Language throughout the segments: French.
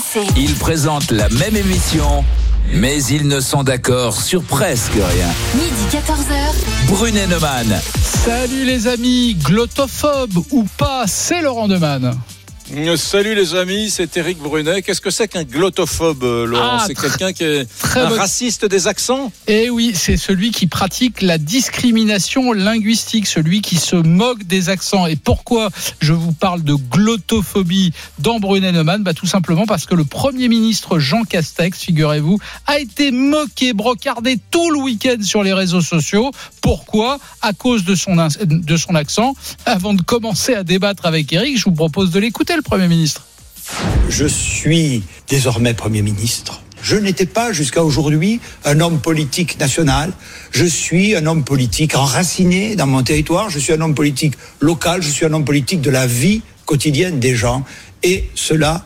RMC. Ils présentent la même émission, mais ils ne sont d'accord sur presque rien. Midi 14h. Brunet Neumann. Salut les amis, glottophobe ou pas, c'est Laurent Neumann. Euh, Salut les amis, c'est Eric Brunet. Qu'est-ce que c'est qu'un glottophobe, euh, Laurent Ah, C'est quelqu'un qui est très un bonne- raciste des accents Et oui, c'est celui qui pratique la discrimination linguistique, celui qui se moque des accents. Et pourquoi je vous parle de glottophobie dans Brunet Neumann bah, Tout simplement parce que le Premier ministre Jean Castex, figurez-vous, a été moqué, brocardé tout le week-end sur les réseaux sociaux. Pourquoi? À cause de son, de son accent. Avant de commencer à débattre avec Eric, je vous propose de l'écouter, le Premier ministre. Je suis désormais Premier ministre. Je n'étais pas jusqu'à aujourd'hui un homme politique national. Je suis un homme politique enraciné dans mon territoire. Je suis un homme politique local. Je suis un homme politique de la vie quotidienne des gens. Et cela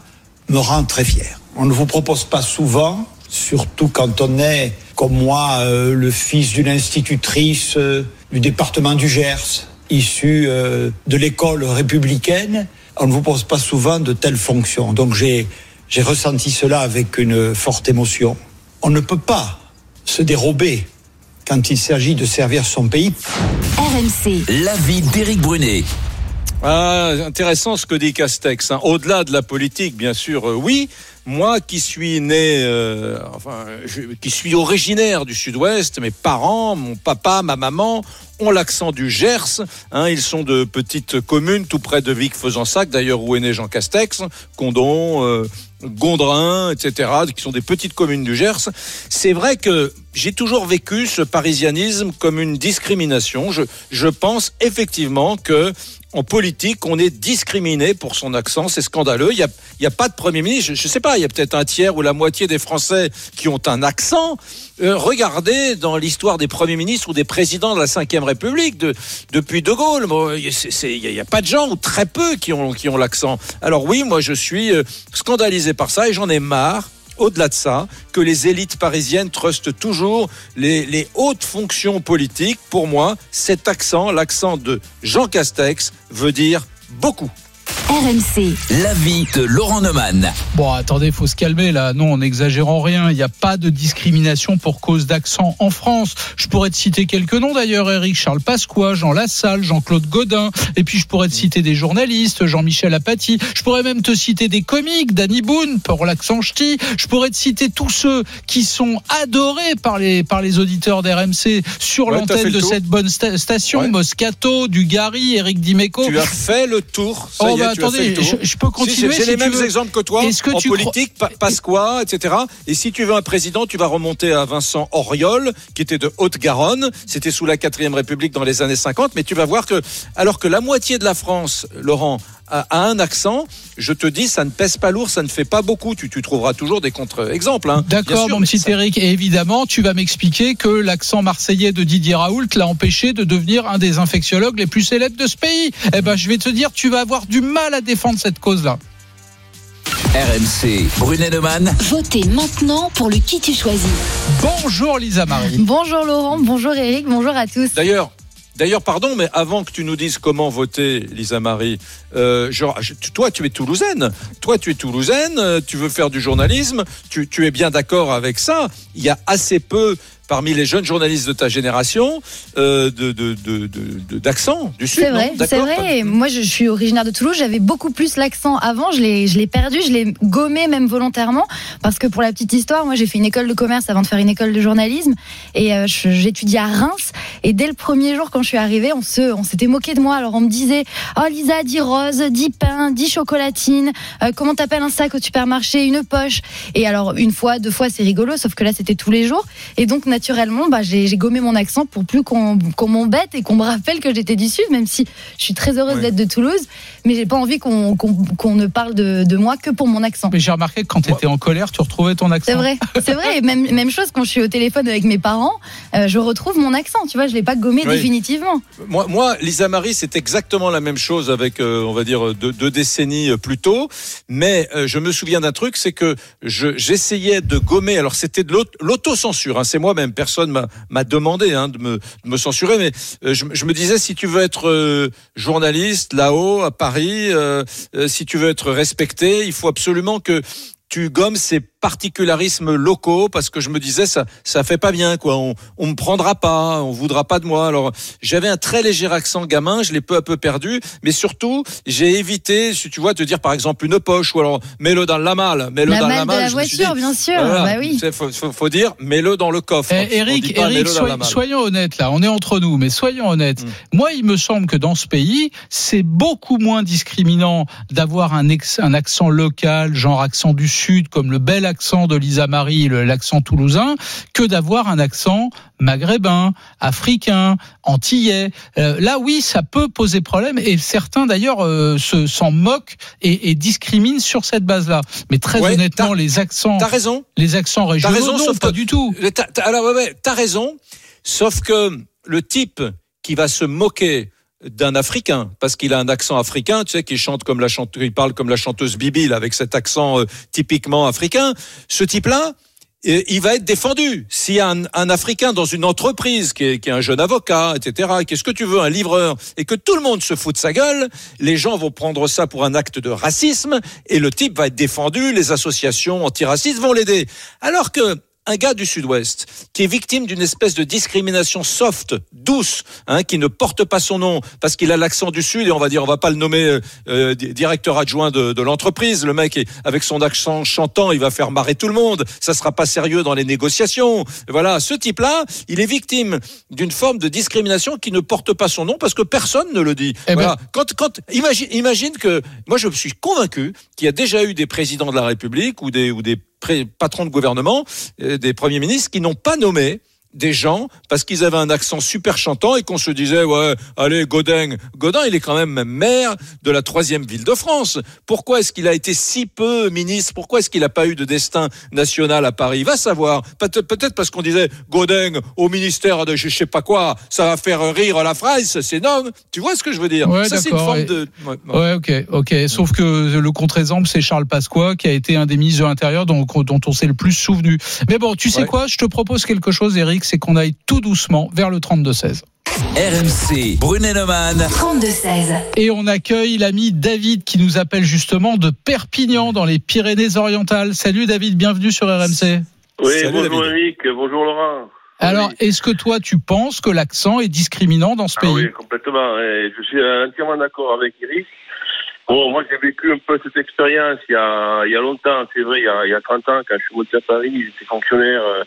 me rend très fier. On ne vous propose pas souvent, surtout quand on est, comme moi, euh, le fils d'une institutrice euh, du département du Gers, issu euh, de l'école républicaine, on ne vous pose pas souvent de telles fonctions. Donc j'ai j'ai ressenti cela avec une forte émotion. On ne peut pas se dérober quand il s'agit de servir son pays. RMC. L'avis d'Éric Brunet. Ah, intéressant ce que dit Castex. hein. Au-delà de la politique, bien sûr, euh, oui. Moi qui suis né, euh, enfin, je- qui suis originaire du Sud-Ouest, mes parents, mon papa, ma maman ont l'accent du Gers. hein. ils sont de petites communes tout près de Vic-Fezensac, d'ailleurs où est né Jean Castex, Condon, euh, Gondrin, etc., qui sont des petites communes du Gers. C'est vrai que j'ai toujours vécu ce parisianisme comme une discrimination. Je, je pense effectivement que en politique, on est discriminé pour son accent, c'est scandaleux. Il n'y a, pas de Premier ministre, je ne sais pas, il y a peut-être un tiers ou la moitié des Français qui ont un accent. Euh, regardez dans l'histoire des Premiers ministres ou des présidents de la Ve République, de, depuis De Gaulle, il n'y a, pas de gens, ou très peu, qui ont, qui ont l'accent. Alors oui, moi je suis euh, scandalisé par ça et j'en ai marre au-delà de ça, que les élites parisiennes trustent toujours les, hautes fonctions politiques. Pour moi, cet accent, l'accent de Jean Castex, veut dire beaucoup. RMC. L'avis de Laurent Neumann. Bon, attendez, faut se calmer là. Non, en n'exagérant rien. Il n'y a pas de discrimination pour cause d'accent en France. Je pourrais te citer quelques noms d'ailleurs, Eric Charles Pasqua, Jean Lassalle, Jean-Claude Godin. Et puis je pourrais te citer des journalistes, Jean-Michel Apathy. Je pourrais même te citer des comiques, Danny Boone pour l'accent ch'ti. Je pourrais te citer tous ceux qui sont adorés par les par les auditeurs d'RMC sur Ouais, l'antenne de cette bonne sta- station. Ouais. Moscato, Dugarry, Eric Dimeco. Tu as fait le tour. Ça Oh, y bah, attendez, je, je peux continuer. J'ai j'ai si les mêmes veux. exemples que toi que en politique, Pa- Pasqua, etc. Et si tu veux un président, tu vas remonter à Vincent Auriol, qui était de Haute-Garonne. C'était sous la quatrième République dans les années 50. Mais tu vas voir que, alors que la moitié de la France, Laurent, a, a un accent, je te dis, ça ne pèse pas lourd, ça ne fait pas beaucoup. Tu, tu trouveras toujours des contre-exemples. hein. D'accord, mon petit ça- Eric. Et évidemment, tu vas m'expliquer que l'accent marseillais de Didier Raoult l'a empêché de devenir un des infectiologues les plus célèbres de ce pays. Eh ben, je vais te dire, tu vas avoir du mal à défendre cette cause-là. RMC. Brunet Neumann. Votez maintenant pour le qui tu choisis. Bonjour Lisa Marie. Bonjour Laurent, bonjour Eric, bonjour à tous. D'ailleurs, d'ailleurs, pardon, mais avant que tu nous dises comment voter, Lisa Marie, euh, je- toi, tu es toulousaine. Toi, tu es toulousaine. euh, Tu veux faire du journalisme. Tu, tu es bien d'accord avec ça. Il y a assez peu parmi les jeunes journalistes de ta génération euh, de, de, de, de- de- d'accent du sud. C'est vrai, c'est vrai. Moi, je suis originaire de Toulouse. J'avais beaucoup plus l'accent avant. Je l'ai, je l'ai perdu. Je l'ai gommé même volontairement parce que pour la petite histoire, moi, j'ai fait une école de commerce avant de faire une école de journalisme et euh, je- j'étudiais à Reims. Et dès le premier jour, quand je suis arrivée, on se, on s'était moqué de moi. Alors on me disait, oh Lisa, dis rose, dis pain, dis chocolatine. Euh, comment t'appelles un sac au supermarché, une poche? Et alors une fois, deux fois, c'est rigolo. Sauf que là, c'était tous les jours. Et donc naturellement, bah, j'ai, gommé mon accent pour plus qu'on, m'embête et qu'on me rappelle que j'étais du sud, même si je suis très heureuse Ouais. d'être de Toulouse. Mais j'ai pas envie qu'on, ne parle de, de moi que pour mon accent. Mais j'ai remarqué que quand tu étais en colère, tu retrouvais ton accent. C'est vrai, c'est vrai. Et même, même chose quand je suis au téléphone avec mes parents, euh, je retrouve mon accent. Tu vois, je l'ai pas gommé Oui. définitivement. Moi, moi, Lisa Marie, c'est exactement la même chose avec, euh, on va dire, deux, deux décennies euh, plus tôt. Mais euh, je me souviens d'un truc, c'est que je- j'essayais de gommer. Alors, c'était de l'aut- l'autocensure. Hein, c'est moi-même. Personne m'a m'a demandé hein, de, me, censurer. Mais euh, je, me disais, si tu veux être euh, journaliste là-haut à Paris, euh, euh, si tu veux être respecté, il faut absolument que tu gommes ces particularismes locaux parce que je me disais ça ça fait pas bien quoi on on me prendra pas on voudra pas de moi alors j'avais un très léger accent gamin je l'ai peu à peu perdu mais surtout j'ai évité si tu vois te dire par exemple une poche ou alors mets-le dans la malle mets-le La dans la malle de la voiture, dit, bien sûr. voilà, Bah oui. c'est- faut, faut- faut dire mets-le dans le coffre Eh, Eric, pas, soy- soyons honnêtes là, on est entre nous, mais soyons honnêtes. Mm. Moi, il me semble que dans ce pays, c'est beaucoup moins discriminant d'avoir un, ex- un accent local, genre accent du sud, comme le bel accent de Lisa Marie, l'accent toulousain, que d'avoir un accent maghrébin, africain, antillais. Euh, là, oui, ça peut poser problème, et certains d'ailleurs euh, se s'en moquent et, et discriminent sur cette base-là. Mais très Ouais, honnêtement, les accents, t'as raison les accents régionaux, raison, non, sauf pas que- du tout. T'as- alors, ouais, ouais, t'as raison. Sauf que le type qui va se moquer d'un Africain parce qu'il a un accent africain, tu sais, qui chante comme la chanteuse, il parle comme la chanteuse Bibi là, avec cet accent euh, typiquement africain. Ce type-là, euh, il va être défendu. S'il y a un, un Africain dans une entreprise qui est, qui est un jeune avocat, etc., qu'est-ce que tu veux, un livreur, et que tout le monde se fout de sa gueule, les gens vont prendre ça pour un acte de racisme, et le type va être défendu, les associations antiracistes vont l'aider. Alors que un gars du Sud-Ouest qui est victime d'une espèce de discrimination soft, douce, hein, qui ne porte pas son nom parce qu'il a l'accent du Sud et on va dire on va pas le nommer euh, euh, di- directeur adjoint de, de l'entreprise. Le mec est, avec son accent chantant, il va faire marrer tout le monde. Ça sera pas sérieux dans les négociations. Voilà, ce type-là, il est victime d'une forme de discrimination qui ne porte pas son nom parce que personne ne le dit. Eh ben-. Quand, quand, imagine, imagine que moi je suis convaincu qu'il y a déjà eu des présidents de la République ou des ou des patrons de gouvernement, euh, des premiers ministres qui n'ont pas nommé des gens parce qu'ils avaient un accent super chantant et qu'on se disait ouais allez Godin. Godin il est quand même maire de la troisième ville de France. Pourquoi est-ce qu'il a été si peu ministre? Pourquoi est-ce qu'il n'a pas eu de destin national à Paris? Va savoir. Peut- peut-être parce qu'on disait Godin au ministère de je sais pas quoi ça va faire rire la phrase c'est non tu vois ce que je veux dire? Ouais, ça c'est une forme et- de ouais, ouais. Ouais, ok, ok. Sauf que le contre-exemple, c'est Charles Pasqua, qui a été un des ministres de l'Intérieur dont, dont on s'est le plus souvenu. Mais bon, tu sais quoi? Je te propose quelque chose, Eric, c'est qu'on aille tout doucement vers le 32-16. RMC, Brunet-Neumann. 32-16. Et on accueille l'ami David qui nous appelle justement de Perpignan dans les Pyrénées-Orientales. Salut David, bienvenue sur RMC. Oui, Salut, bonjour David. Eric, bonjour Laurent. Alors, Oui. est-ce que toi, tu penses que l'accent est discriminant dans ce Ah pays? oui, complètement. Je suis entièrement d'accord avec Eric. Bon, moi j'ai vécu un peu cette expérience il y a, il y a longtemps, c'est vrai, il y a, il y a 30 ans, quand je suis monté à Paris, j'étais fonctionnaire. Euh,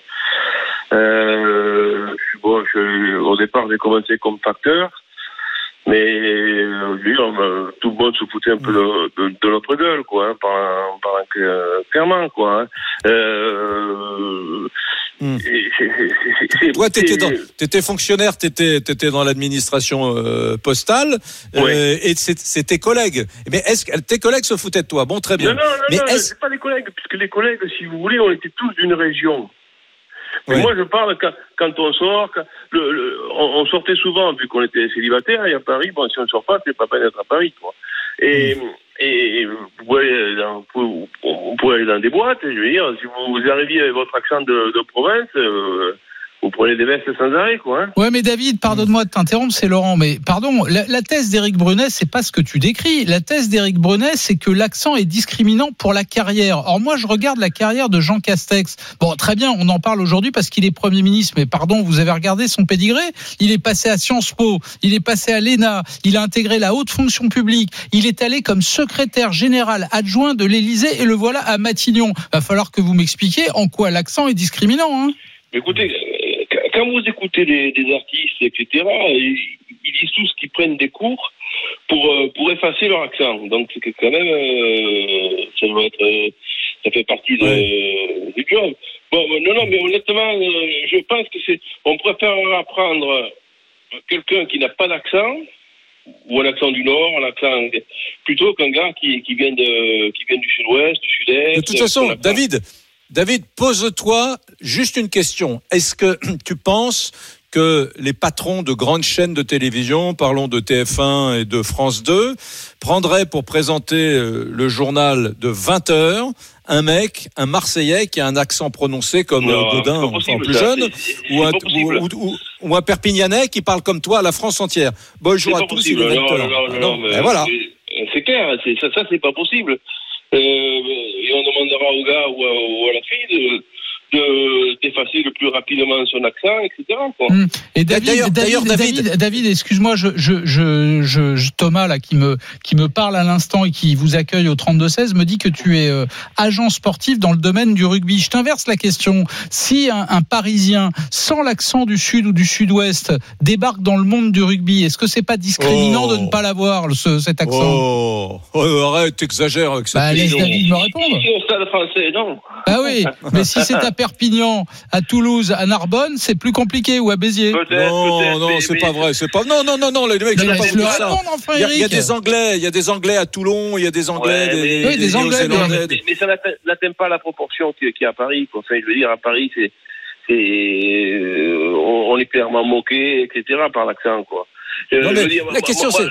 euh, bon, je, au départ j'ai commencé comme facteur. Mais euh, je veux dire, euh, tout le monde se foutait un peu de, de, de notre gueule, quoi, hein, par, par, euh, clairement, quoi. hein. Euh, Hmm. c'est- Toi, t'étais dans, t'étais fonctionnaire, t'étais, étais dans l'administration euh, postale, euh, et c'est, tes collègues. Mais est-ce que tes collègues se foutaient de toi? Bon, très bien. Non, non, non, Mais non, c'est pas des collègues, puisque les collègues, si vous voulez, on était tous d'une région. Mais Ouais. moi, je parle quand, quand on sort, quand- le, le- on, on sortait souvent, vu qu'on était célibataire, et à Paris, bon, si on ne sort pas, c'est pas peine d'être à Paris, quoi. Et, Mm. Et vous, pouvez dans, vous, vous pouvez aller dans des boîtes, je veux dire, si vous arriviez avec votre accent de, de province, euh, vous prenez des vestes sans arrêt, quoi. Hein. Ouais, mais David, pardonne-moi de t'interrompre, c'est Laurent, mais pardon, la, la thèse d'Éric Brunet, c'est pas ce que tu décris. La thèse d'Éric Brunet, c'est que l'accent est discriminant pour la carrière. Or, moi, je regarde la carrière de Jean Castex. Bon, très bien, on en parle aujourd'hui parce qu'il est Premier ministre, mais pardon, vous avez regardé son pédigré Il est passé à Sciences Po, il est passé à l'ENA, il a intégré la haute fonction publique, il est allé comme secrétaire général adjoint de l'Élysée et le voilà à Matignon. Va falloir que vous m'expliquiez en quoi l'accent est discriminant. Hein Écoutez, quand- vous écoutez des, des artistes, etc., ils, ils disent tous qu'ils prennent des cours pour, euh, pour effacer leur accent. Donc, c'est quand même, euh, ça doit être, euh, ça fait partie de, du job. Bon, non, non, mais honnêtement, euh, je pense que c'est, on préfère apprendre quelqu'un qui n'a pas d'accent, ou un accent du Nord, un accent, plutôt qu'un gars qui, qui vient de, qui vient du Sud-Ouest, du Sud-Est. De toute façon. David, David, pose-toi juste une question. Est-ce que tu penses que les patrons de grandes chaînes de télévision, parlons de TF1 et de France 2, prendraient pour présenter euh, le journal de 20 heures un mec, un Marseillais qui a un accent prononcé comme Non, euh, Godin, possible, plus ça. jeune, ou un, pas possible. ou, ou- ou- ou un Perpignanais qui parle comme toi à la France entière. Bonjour à tous, il est Non, 20 non, heures. non, Ah ben voilà. c'est- C'est clair, ça c'est pas possible. Euh, et on demandera au gars ou à, la fille de de- d'effacer le plus rapidement son accent, etc. quoi. Mm. Et David, D'ailleurs- David, d'ailleurs, David, David- David, excuse-moi, je, je, je, Thomas là qui me qui me parle à l'instant et qui vous accueille au 32 16 me dit que tu es euh, agent sportif dans le domaine du rugby. Je t'inverse la question. Si un, un Parisien sans l'accent du sud ou du sud-ouest débarque dans le monde du rugby, est-ce que c'est pas discriminant Oh. de ne pas l'avoir ce, cet accent? Oh, oh, arrête, t'exagères avec cette Bah, laisse. David me répondre. Au stade français, non. Ah oui, mais si c'est à Perpignan, à Toulouse, à Narbonne, c'est plus compliqué ou à Béziers. Non, non, c'est pas vrai, c'est pas. Non, non, non, non, les mecs, Mais je vais pas vous laisse-le dire ça. répondre, enfin, Il y, a, y des Anglais, il y a des Anglais à Toulon, il y a des Anglais, Ouais, des, mais- Oui, des Anglais, Néo-Zélandais, Mais, mais ça n'atteint pas la proportion qu'il y a à Paris. Quoi. Enfin, je veux dire, à Paris, c'est, euh, on, est clairement moqué, etc. par l'accent, quoi. Euh, Non, je mais veux dire, la moi- question, c'est-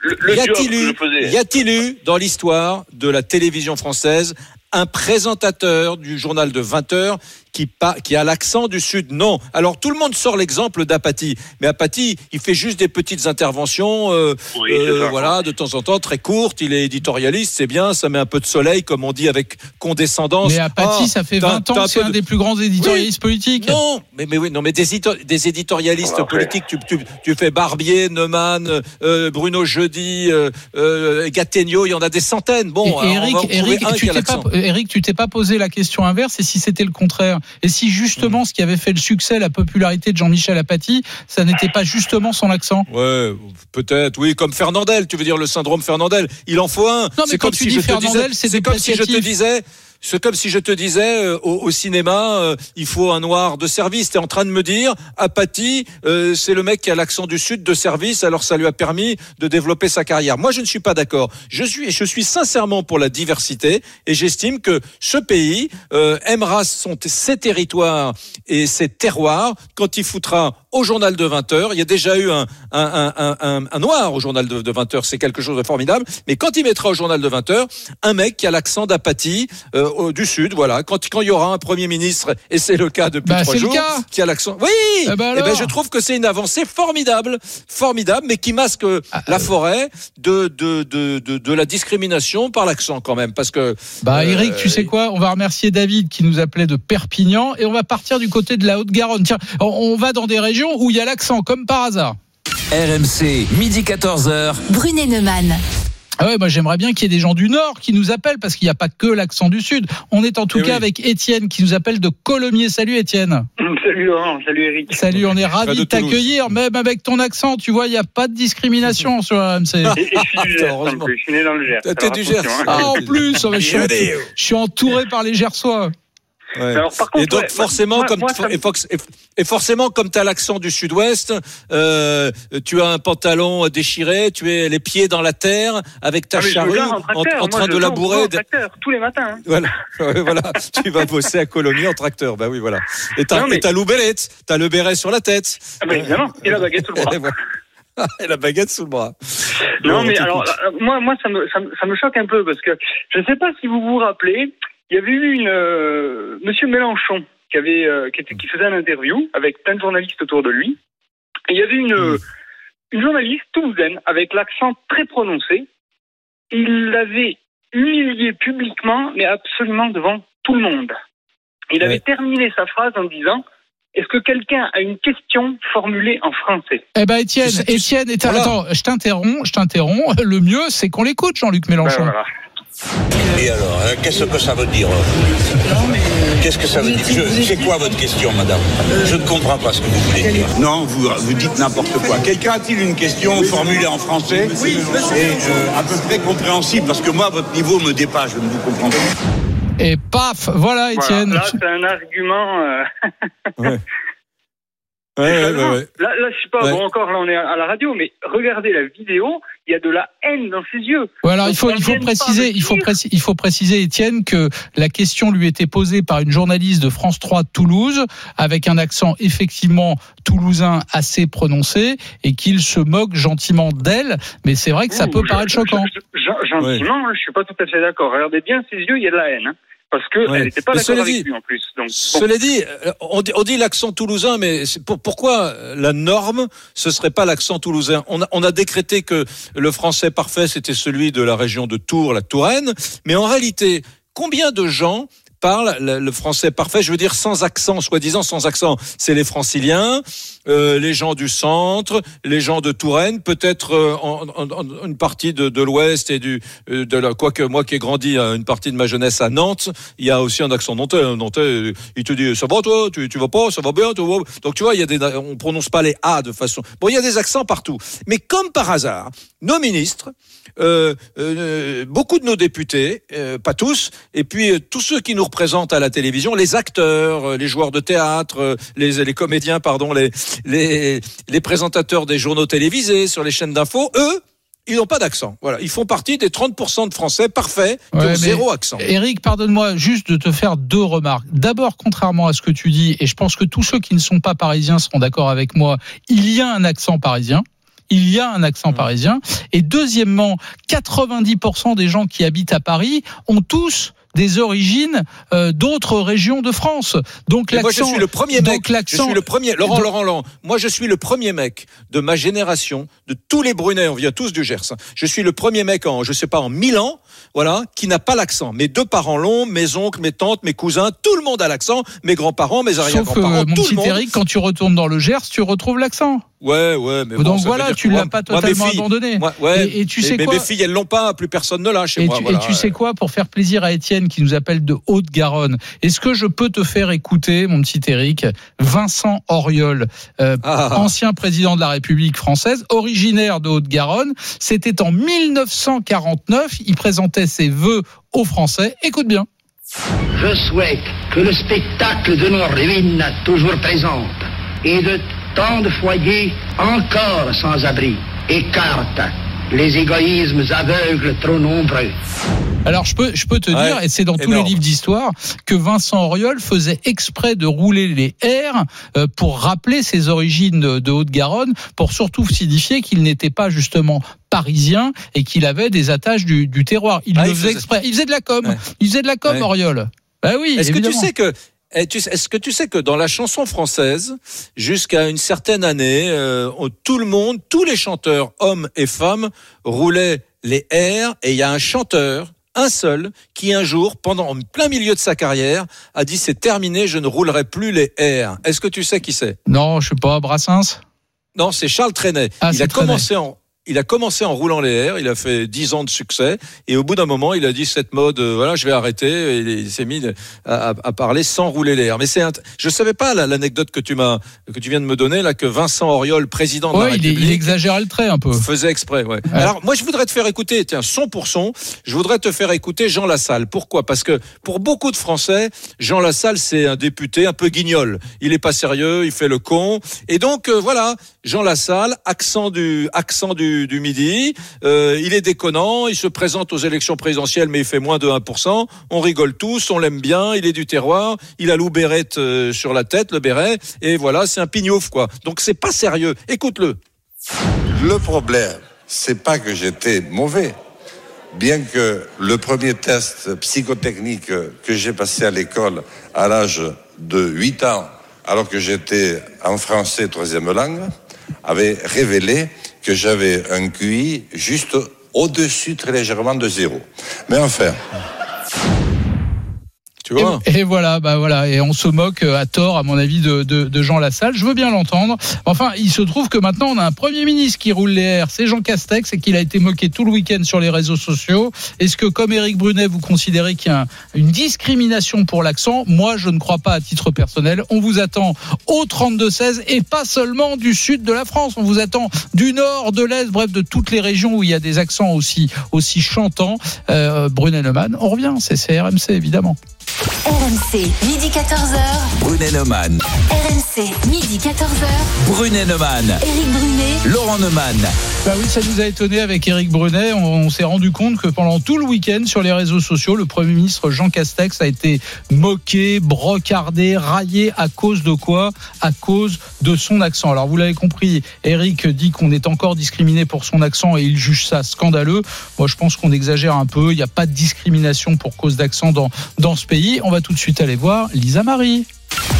le, le y a-t-il eu dans l'histoire de la télévision française un présentateur du journal de 20 heures qui, pa- qui a l'accent du Sud Non. Alors tout le monde sort l'exemple d'Apathy, mais Apathy, il fait juste des petites interventions, euh, Oui, euh, voilà, de temps en temps très courtes. Il est éditorialiste, c'est bien, ça met un peu de soleil, comme on dit avec condescendance. Mais Apathy, Ah, ça fait t'as- 20 t'as ans un que c'est un de- des plus grands éditorialistes politiques. Non, mais, mais oui, non, mais des, édito- des éditorialistes politiques, tu, tu, tu fais Barbier, Neumann, euh, Bruno Jeudi, euh, euh, Gattegno, il y en a des centaines. Bon, Et alors, Eric, un tu pas. Eric, tu t'es pas posé la question inverse et si c'était le contraire Et si justement ce qui avait fait le succès, la popularité de Jean-Michel Apathy, ça n'était pas justement son accent? Ouais, peut-être, oui, comme Fernandel, tu veux dire le syndrome Fernandel. Il en faut un. Non, mais c'est quand comme tu si dis je te Fernandel, disais, c'est c'est comme si je te dépréciatif. disais. C'est comme si je te disais euh, au, au cinéma, euh, il faut un noir de service. T'es en train de me dire, Apathy, euh, c'est le mec qui a l'accent du sud de service, alors ça lui a permis de développer sa carrière. Moi, je ne suis pas d'accord. Je suis, je suis sincèrement pour la diversité et j'estime que ce pays euh, aimera son, ses territoires et ses terroirs quand il foutra au journal de 20 heures. Il y a déjà eu un, un, un, un, noir au journal de, de 20 heures, c'est quelque chose de formidable. Mais quand il mettra au journal de 20 heures un mec qui a l'accent d'apathie euh, au- du sud, voilà. Quand, quand il y aura un premier ministre, et c'est le cas depuis Bah, trois jours, cas. qui a l'accent. Oui. Eh ben Eh ben, je trouve que c'est une avancée formidable, formidable, mais qui masque Ah, la euh. forêt de de, de, de de la discrimination par l'accent quand même, parce que Bah Euh, Eric, tu sais quoi? On va remercier David qui nous appelait de Perpignan et on va partir du côté de la Haute-Garonne. Tiens, on- on va dans des régions où il y a l'accent, comme par hasard. RMC, midi 14h. Brunet Neumann. Ah ouais, moi j'aimerais bien qu'il y ait des gens du Nord qui nous appellent parce qu'il n'y a pas que l'accent du Sud. On est en tout Eh cas oui. avec Étienne qui nous appelle de Colomiers. Salut Étienne. Salut Laurent, salut Eric. Salut, on est ravis de de t'accueillir, même avec ton accent. Tu vois, il n'y a pas de discrimination sur. Et, et je suis du Gers en Heureusement. plus, je suis né dans le Gers. T'es du Gers. hein. Ah, en plus, mais je, suis, je suis entouré par les Gersois. Ouais. Alors, par contre, et donc ouais, forcément, moi- comme moi, ça me- et, fox- et- et forcément, comme tu as l'accent du Sud-Ouest, euh, tu as un pantalon déchiré, tu es les pieds dans la terre avec ta Ah, charrue en, en, en train de labourer. en tracteur, tous les matins. hein. Voilà, tu vas bosser à Colomiers en tracteur. Bah oui, voilà. Et t'as Non, mais- t'as l'oubellette, t'as le béret sur la tête. Ah, bah, évidemment, et la baguette sous le bras. Et la baguette sous le bras. Non, Bon, mais alors, euh, moi, moi ça, me, ça, me, ça me choque un peu parce que je ne sais pas si vous vous rappelez, il y avait eu une euh, Monsieur Mélenchon qui avait euh, qui, était- qui faisait une interview avec plein de journalistes autour de lui. Et il y avait une Mm. une journaliste toulousaine avec l'accent très prononcé. Il l'avait humilié publiquement, mais absolument devant tout le monde. Il avait Ouais. terminé sa phrase en disant Est-ce que quelqu'un a une question formulée en français? Eh ben Étienne, Étienne, Voilà. attends, je t'interromps, je t'interromps. Le mieux, c'est qu'on l'écoute, Jean-Luc Ben Mélenchon. voilà. Et alors, euh, qu'est-ce que ça veut dire Qu'est-ce que ça veut dire? C'est quoi votre question, madame? Je ne comprends pas ce que vous voulez dire. Non, vous, vous dites n'importe quoi. Quelqu'un a-t-il une question formulée en français? Oui, Et euh, à peu près compréhensible, parce que moi, votre niveau me dépasse, je ne vous comprends pas. Et paf, voilà Voilà. Étienne. Là, c'est un argument. euh, Ouais, ouais, ouais, ouais. Là, là, je sais pas, Ouais. bon, encore, là, on est à la radio, mais regardez la vidéo, il y a de la haine dans ses yeux. Ouais, alors Donc, il faut, il faut préciser, il faut, préciser, il faut préciser, Étienne, que la question lui était posée par une journaliste de France 3 de Toulouse, avec un accent effectivement toulousain assez prononcé, et qu'il se moque gentiment d'elle. Mais c'est vrai que ça Ouh, peut paraître choquant. je- je- Gentiment, je suis pas tout à fait d'accord. Regardez bien ses yeux, il y a de la haine. hein. Parce que Ouais. elle n'était pas d'accord cela avec dit- lui en plus. Donc, bon. Cela dit, on dit, l'accent toulousain, mais pour- pourquoi la norme, ce serait pas l'accent toulousain? On a, on a décrété que le français parfait, c'était celui de la région de Tours, la Touraine, mais en réalité, combien de gens parlent le, le français parfait Je veux dire sans accent, soi-disant sans accent. C'est les franciliens, euh, les gens du centre, les gens de Touraine, peut-être euh, en, en- en- une partie de, de l'Ouest et du euh, de la, quoique moi qui ai grandi une partie de ma jeunesse à Nantes, il y a aussi un accent nantais. Un nantais, euh, il te dit ça va toi, tu, tu vas pas, ça va bien, tu. Donc tu vois, il y a des, on prononce pas les a de façon. Bon, il y a des accents partout. Mais comme par hasard, nos ministres, euh, euh, beaucoup de nos députés, euh, pas tous, et puis euh, tous ceux qui nous représentent à la télévision, les acteurs, euh, les joueurs de théâtre, euh, les, les comédiens, pardon, les, les, les présentateurs des journaux télévisés sur les chaînes d'infos, eux, ils n'ont pas d'accent. Voilà, ils font partie des 30% de Français parfaits qui Ouais, ont mais- zéro accent. Eric, pardonne-moi juste de te faire deux remarques. D'abord, contrairement à ce que tu dis, et je pense que tous ceux qui ne sont pas parisiens seront d'accord avec moi, il y a un accent parisien. Il y a un accent parisien. Et deuxièmement, 90% des gens qui habitent à Paris ont tous des origines euh, d'autres régions de France. Donc Mais moi, je l'accent, suis le premier mec. Je l'accent, suis le premier. Laurent, Laurent, Laurent. Moi, je suis le premier mec de ma génération, de tous les Brunets. On vient tous du Gers. Je suis le premier mec en, je sais pas, en mille ans, voilà, qui n'a pas l'accent. Mes deux parents l'ont, mes oncles, mes tantes, mes cousins, tout le monde a l'accent. Mes grands-parents, mes Sauf arrière-grands-parents, euh, tout le monde. Eric, quand tu retournes dans le Gers, tu retrouves l'accent. Ouais, ouais, mais bon, Donc voilà, tu que l'as pas moi, totalement filles- abandonné. moi, ouais, Et- et tu mais- sais mais quoi mes filles, elles l'ont pas. Plus personne ne l'a chez Et, moi. tu, voilà. et tu sais quoi, pour faire plaisir à Étienne qui nous appelle de Haute-Garonne, est-ce que je peux te faire écouter, mon petit Eric, Vincent Auriol, euh, Ah. ancien président de la République française, originaire de Haute-Garonne. C'était en 1949, il présentait ses vœux aux Français. Écoute bien. Je souhaite que le spectacle de nos ruines toujours présentes et de tant de foyers encore sans abri écarte les égoïsmes aveugles trop nombreux. Alors je peux, je peux te Ouais, dire, et c'est dans tous énorme. les livres d'histoire, que Vincent Auriol faisait exprès de rouler les R euh, pour rappeler ses origines de, Haute-Garonne, pour surtout signifier qu'il n'était pas justement parisien et qu'il avait des attaches du, du terroir. Il Ah, le faisait exprès. Il faisait de la com. Ouais. Il faisait de la com, Ouais. Auriol. Bah oui, Est-ce que tu sais que eh, Est-ce que tu sais que dans la chanson française, jusqu'à une certaine année, euh, tout le monde, tous les chanteurs, hommes et femmes, roulaient les airs, et il y a un chanteur, un seul, qui un jour, pendant en plein milieu de sa carrière, a dit c'est terminé, je ne roulerai plus les airs. Est-ce que tu sais qui c'est? Non, je sais pas, Brassens? Non, c'est Charles Trenet. Ah, il a Trenet. commencé en il a commencé en roulant les airs, il a fait 10 ans de succès, et au bout d'un moment, il a dit cette mode, euh, voilà, je vais arrêter, et il s'est mis à, à- à parler sans rouler les airs. Mais c'est, je savais pas l'anecdote que tu m'as, que tu viens de me donner là, que Vincent Auriol, président de la il, République, il exagérait le trait un peu. faisait exprès, ouais. Alors, moi, je voudrais te faire écouter, tiens, son pour son, je voudrais te faire écouter Jean Lassalle. Pourquoi? Parce que pour beaucoup de Français, Jean Lassalle, c'est un député un peu guignol. Il est pas sérieux, il fait le con. Et donc, euh, voilà, Jean Lassalle, accent du, accent du, du midi, euh, il est déconnant, il se présente aux élections présidentielles, mais il fait moins de 1%. On rigole tous, on l'aime bien, il est du terroir, il a loup béret euh, sur la tête, le béret, et voilà, c'est un pignouf, quoi. Donc, c'est pas sérieux. Écoute-le. Le problème, c'est pas que j'étais mauvais. Bien que le premier test psychotechnique que j'ai passé à l'école à l'âge de 8 ans, alors que j'étais en français troisième langue, avait révélé que j'avais un QI juste au-dessus très légèrement de zéro. Mais enfin, Et, voilà, bah voilà, et on se moque euh, à tort, à mon avis, de, Jean Lassalle. Je veux bien l'entendre. Enfin, il se trouve que maintenant on a un premier ministre qui roule les airs, c'est Jean Castex, et qu'il a été moqué tout le week-end sur les réseaux sociaux. Est-ce que, comme Éric Brunet, vous considérez qu'il y a un- une discrimination pour l'accent? Moi, je ne crois pas à titre personnel. On vous attend au 32-16 et pas seulement du sud de la France. On vous attend du nord, de l'est, bref, de toutes les régions où il y a des accents aussi aussi chantants. Euh, Brunet Neumann, on revient, c'est c'est RMC évidemment. RMC, midi 14h. Brunet Neumann. RMC, midi 14h. Brunet Neumann. Éric Brunet. Laurent Neumann. Bah oui, ça nous a étonné avec Éric Brunet. On, on s'est rendu compte que pendant tout le week-end sur les réseaux sociaux, le Premier ministre Jean Castex a été moqué, brocardé, raillé à cause de quoi? À cause de son accent. Alors vous l'avez compris, Éric dit qu'on est encore discriminé pour son accent et il juge ça scandaleux. Moi je pense qu'on exagère un peu. Il n'y a pas de discrimination pour cause d'accent dans, dans ce pays. On va tout de suite aller voir Lisa Marie.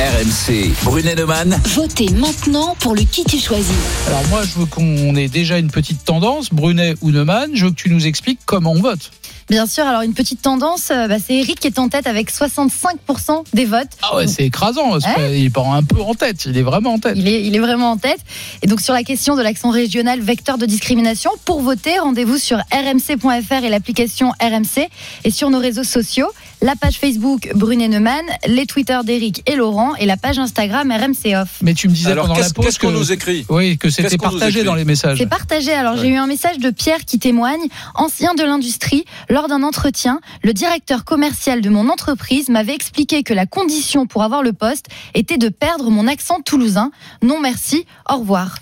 RMC, Brunet-Neumann. Votez maintenant pour le qui tu choisis. Alors moi, je veux qu'on ait déjà une petite tendance, Brunet ou Neumann. Je veux que tu nous expliques comment on vote. Bien sûr, alors une petite tendance, euh, bah, c'est Eric qui est en tête avec 65% des votes. Ah ouais, c'est écrasant. Ouais. pas- Il part un peu en tête. Il est vraiment en tête. Il est, il est vraiment en tête. Et donc sur la question de l'accent régional vecteur de discrimination, pour voter, rendez-vous sur rmc.fr et l'application RMC et sur nos réseaux sociaux, la page Facebook Brunet Neumann, les Twitter d'Eric et Laurent et la page Instagram RMC Off. Mais tu me disais Alors, pendant la qu'est-ce pause qu'est-ce qu'on que- nous écrit? Oui, que c'était partagé dans les messages. C'est partagé. Alors j'ai eu un message de Pierre qui témoigne, ancien de l'industrie. Lors d'un entretien, le directeur commercial de mon entreprise m'avait expliqué que la condition pour avoir le poste était de perdre mon accent toulousain. Non merci, au revoir.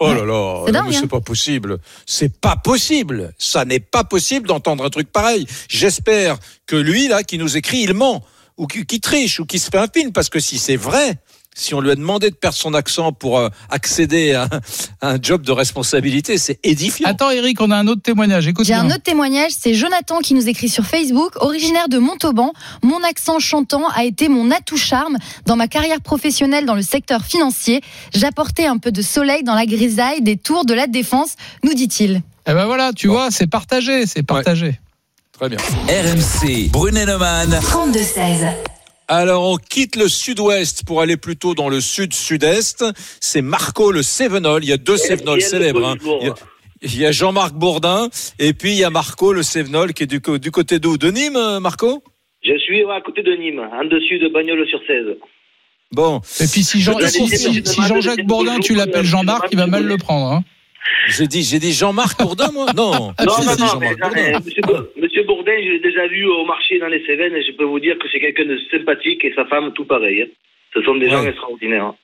Oh là là, C'est non, dingue, mais hein. c'est pas possible. C'est pas possible. Ça n'est pas possible d'entendre un truc pareil. J'espère que lui, là, qui nous écrit, il ment, ou qui, qui triche, ou qui se fait un film, parce que si c'est vrai, si on lui a demandé de perdre son accent pour euh, accéder à, à un job de responsabilité, c'est édifiant. Attends, Eric, on a un autre témoignage. Écoute J'ai un autre témoignage, c'est Jonathan qui nous écrit sur Facebook, originaire de Montauban. Mon accent chantant a été mon atout charme dans ma carrière professionnelle dans le secteur financier. J'apportais un peu de soleil dans la grisaille des tours de la défense, nous dit-il. Eh ben voilà, tu vois, c'est partagé, c'est partagé. Très bien. RMC, Brunet-Neumann. 32-16. Alors, on quitte le sud-ouest pour aller plutôt dans le sud-sud-est. C'est Marco le Sévenol. Il y a deux Bien le célèbres. hein. Il y a- Il y a Jean-Marc Bourdin et puis il y a Marco le Sévenol qui est du, côté d'où De Nîmes, Marco? Je suis à côté de Nîmes, en dessus de Bagnoles-sur-Cèze. Bon, Et puis si, Jean- Jean-Jacques Bourdin, tu l'appelles Jean-Marc, il va mal le prendre. hein. J'ai dit, j'ai dit Jean-Marc Bourdin, moi? Non, Non, j'ai non, non, mais, non, mais monsieur, Bo- monsieur Bourdin, je l'ai déjà vu au marché dans les Cévennes et je peux vous dire que c'est quelqu'un de sympathique et sa femme tout pareil. hein. Ce sont des gens extraordinaires. hein.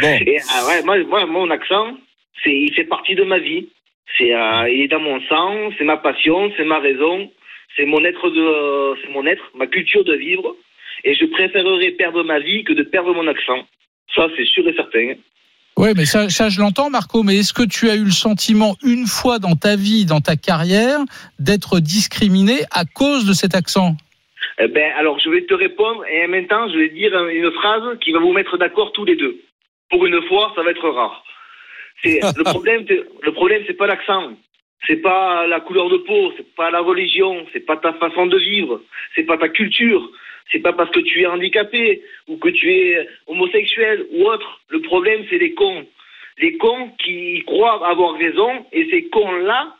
Bon, Et ah ouais, moi, moi, mon accent, c'est, il fait partie de ma vie. C'est, euh, il est dans mon sang, c'est ma passion, c'est ma raison, c'est mon être de, c'est mon être, ma culture de vivre. Et je préférerais perdre ma vie que de perdre mon accent. Ça, c'est sûr et certain. Oui, mais ça, ça je l'entends, Marco. Mais est-ce que tu as eu le sentiment, une fois dans ta vie, dans ta carrière, d'être discriminé à cause de cet accent? Eh ben, alors, je vais te répondre et en même temps, je vais dire une phrase qui va vous mettre d'accord tous les deux. Pour une fois, ça va être rare. C'est le problème. Le problème, c'est pas l'accent, c'est pas la couleur de peau, c'est pas la religion, c'est pas ta façon de vivre, c'est pas ta culture, c'est pas parce que tu es handicapé ou que tu es homosexuel ou autre. Le problème, c'est les cons, les cons qui croient avoir raison et ces cons-là,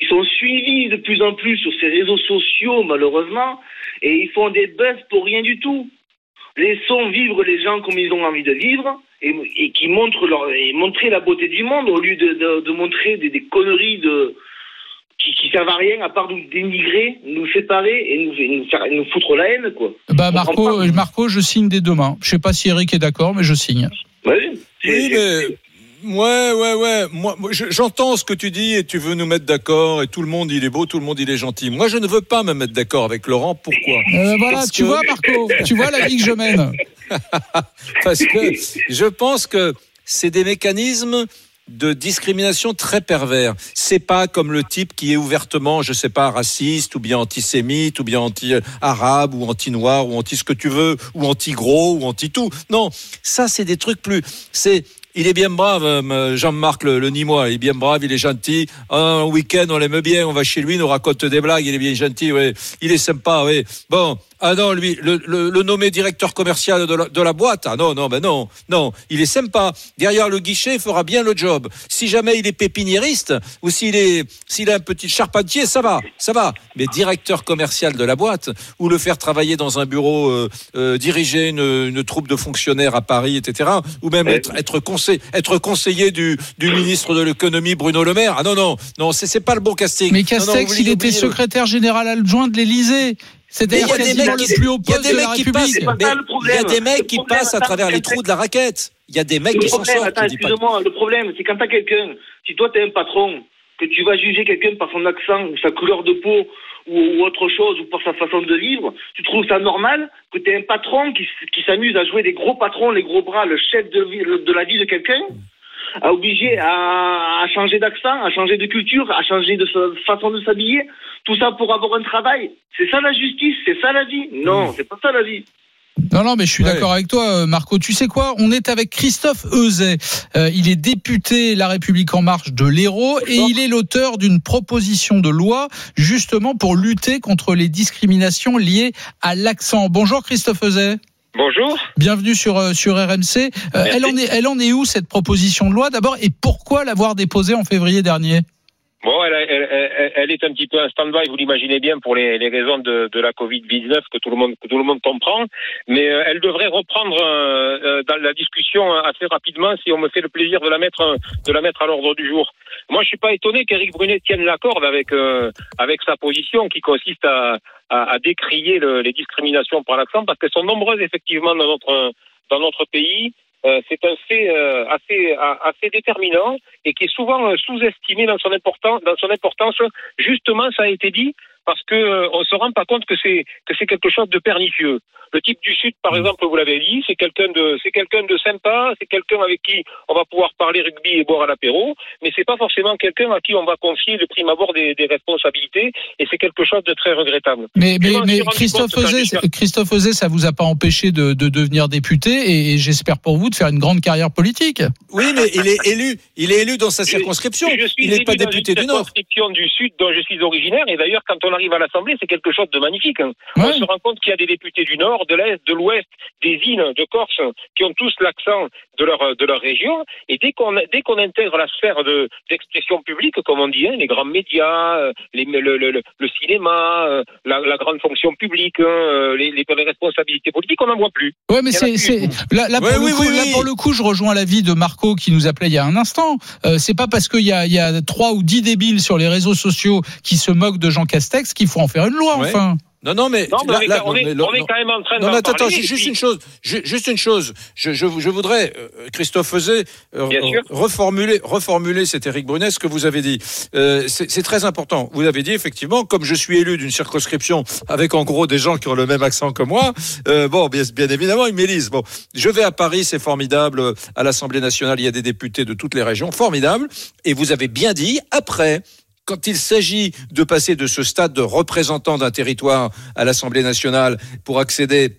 ils sont suivis de plus en plus sur ces réseaux sociaux, malheureusement, et ils font des buzz pour rien du tout. Laissons vivre les gens comme ils ont envie de vivre et, qui montrent leur, montrer la beauté du monde au lieu de, montrer des conneries de, qui, qui servent à rien à part nous dénigrer, nous séparer et nous, et nous, faire, nous foutre la haine, quoi. Bah, Marco, Marco, je signe dès demain. Je sais pas si Eric est d'accord, mais je signe. Oui, c'est- oui, c'est- mais. Ouais, ouais, ouais. Moi, moi, je- j'entends ce que tu dis et tu veux nous mettre d'accord et tout le monde il est beau, tout le monde il est gentil. Moi, je ne veux pas me mettre d'accord avec Laurent. Pourquoi? Euh, voilà, Parce tu que- vois, Marco, tu vois la vie que je mène. Parce que je pense que c'est des mécanismes de discrimination très pervers. C'est pas comme le type qui est ouvertement, je sais pas, raciste ou bien antisémite ou bien anti-arabe ou anti-noir ou anti ce que tu veux ou anti-gros ou anti-tout. Non, ça c'est des trucs plus. C'est il est bien brave, euh, Jean-Marc le, Nîmois. Il est bien brave, il est gentil. Un week-end, on l'aime bien, on va chez lui, il nous raconte des blagues. Il est bien gentil, ouais. Il est sympa, oui. Bon, ah non, lui, le, le, le nommé directeur commercial de la, de la boîte, ah non, non, ben non, non. Il est sympa. Derrière le guichet, il fera bien le job. Si jamais il est pépiniériste ou s'il est, s'il a un petit charpentier, ça va, ça va. Mais directeur commercial de la boîte ou le faire travailler dans un bureau, euh, euh, diriger une, une troupe de fonctionnaires à Paris, etc. Ou même être, être, conseil, être conseiller du, du ministre de l'économie Bruno Le Maire. Ah non, non, non, c'est, c'est pas le bon casting. Mais Non, non, Castex, il était secrétaire général adjoint de l'Élysée. C'est-à-dire Mais il y a des mecs qui- plus haut il y a poste des de la mecs qui passent- République. Il y a des mecs qui à travers les trous de la raquette. Il y a des mecs qui s'en sortent. excuse-moi, le problème, c'est quand t'as quelqu'un, si toi t'es un patron, que tu vas juger quelqu'un par son accent ou sa couleur de peau ou, autre chose ou par sa façon de vivre, tu trouves ça normal que t'aies un patron qui, s'amuse à jouer des gros patrons, les gros bras, le chef de, de la vie de quelqu'un? À obliger à, à changer d'accent, à changer de culture, à changer de façon de s'habiller. Tout ça pour avoir un travail. C'est ça la justice, c'est ça la vie. Non, c'est pas ça la vie. Non, non, mais je suis Ouais. d'accord avec toi, euh, Marco. Tu sais quoi? On est avec Christophe Euzet. Euh, il est député La République En Marche de l'Hérault et il est l'auteur d'une proposition de loi justement pour lutter contre les discriminations liées à l'accent. Bonjour Christophe Euzet. Bonjour. Bienvenue sur, euh, sur RMC. Euh, elle, en est, elle en est où cette proposition de loi d'abord et pourquoi l'avoir déposée en février dernier? Bon, elle, elle, elle, elle est un petit peu en stand-by, vous l'imaginez bien, pour les, les raisons de, de la Covid-19 que tout le monde que tout le monde comprend. Mais euh, elle devrait reprendre euh, dans la discussion assez rapidement si on me fait le plaisir de la mettre de la mettre à l'ordre du jour. Moi, je suis pas étonné qu'Éric Brunet tienne la corde avec euh, avec sa position qui consiste à, à, à décrier le- les discriminations par l'accent parce qu'elles sont nombreuses effectivement dans notre dans notre pays. Euh, c'est un fait euh, assez assez déterminant et qui est souvent euh, sous-estimé dans son importance dans son importance. Justement, ça a été dit parce que euh, on se rend pas compte que c'est que c'est quelque chose de pernicieux. Le type du sud, par exemple, vous l'avez dit, c'est quelqu'un de c'est quelqu'un de sympa, c'est quelqu'un avec qui on va pouvoir parler rugby et boire à l'apéro, mais c'est pas forcément quelqu'un à qui on va confier de prime abord des, des responsabilités et c'est quelque chose de très regrettable. Mais, mais, mais Christophe j'étais- Christophe Euzet, ça vous a pas empêché de, de devenir député et, et j'espère pour vous de faire une grande carrière politique. Oui, mais il est élu. Il est élu dans sa circonscription. Je suis Il n'est pas élu dans député une du Nord. circonscription du Sud dont je suis originaire. Et d'ailleurs, quand on arrive à l'Assemblée, c'est quelque chose de magnifique. hein. On se rend compte qu'il y a des députés du Nord, de l'Est, de l'Ouest, des îles, de Corse, qui ont tous l'accent de leur, de leur région. Et dès qu'on dès qu'on intègre la sphère de- d'expression publique, comme on dit, hein, les grands médias, euh, les, le, le, le- le cinéma, euh, la, la grande fonction publique, hein, euh, les, responsabilités politiques, on n'en voit plus. Ouais, mais c'est, là, oui, là pour le coup, je rejoins l'avis de Marco qui nous appelait il y a un instant. Euh, c'est pas parce qu'il y a, il y a trois ou dix débiles sur les réseaux sociaux qui se moquent de Jean Castex qu'il faut en faire une loi. Ouais. Enfin. Non, non, mais Non, mais là- on est- là, on est- mais on est non. quand même en train Non, d'en mais attends, juste puis- une chose, ju- juste une chose. Je, je, je voudrais, euh, Christophe Fezet, euh, reformuler, reformuler, c'est Éric Brunet, ce que vous avez dit. Euh, c'est c'est très important. Vous avez dit effectivement, comme je suis élu d'une circonscription avec en gros des gens qui ont le même accent que moi, euh, bon, bien, bien évidemment, ils m'élisent. Bon, je vais à Paris, c'est formidable. À l'Assemblée nationale, il y a des députés de toutes les régions, formidable. Et vous avez bien dit, après, quand il s'agit de passer de ce stade de représentant d'un territoire à l'Assemblée nationale pour accéder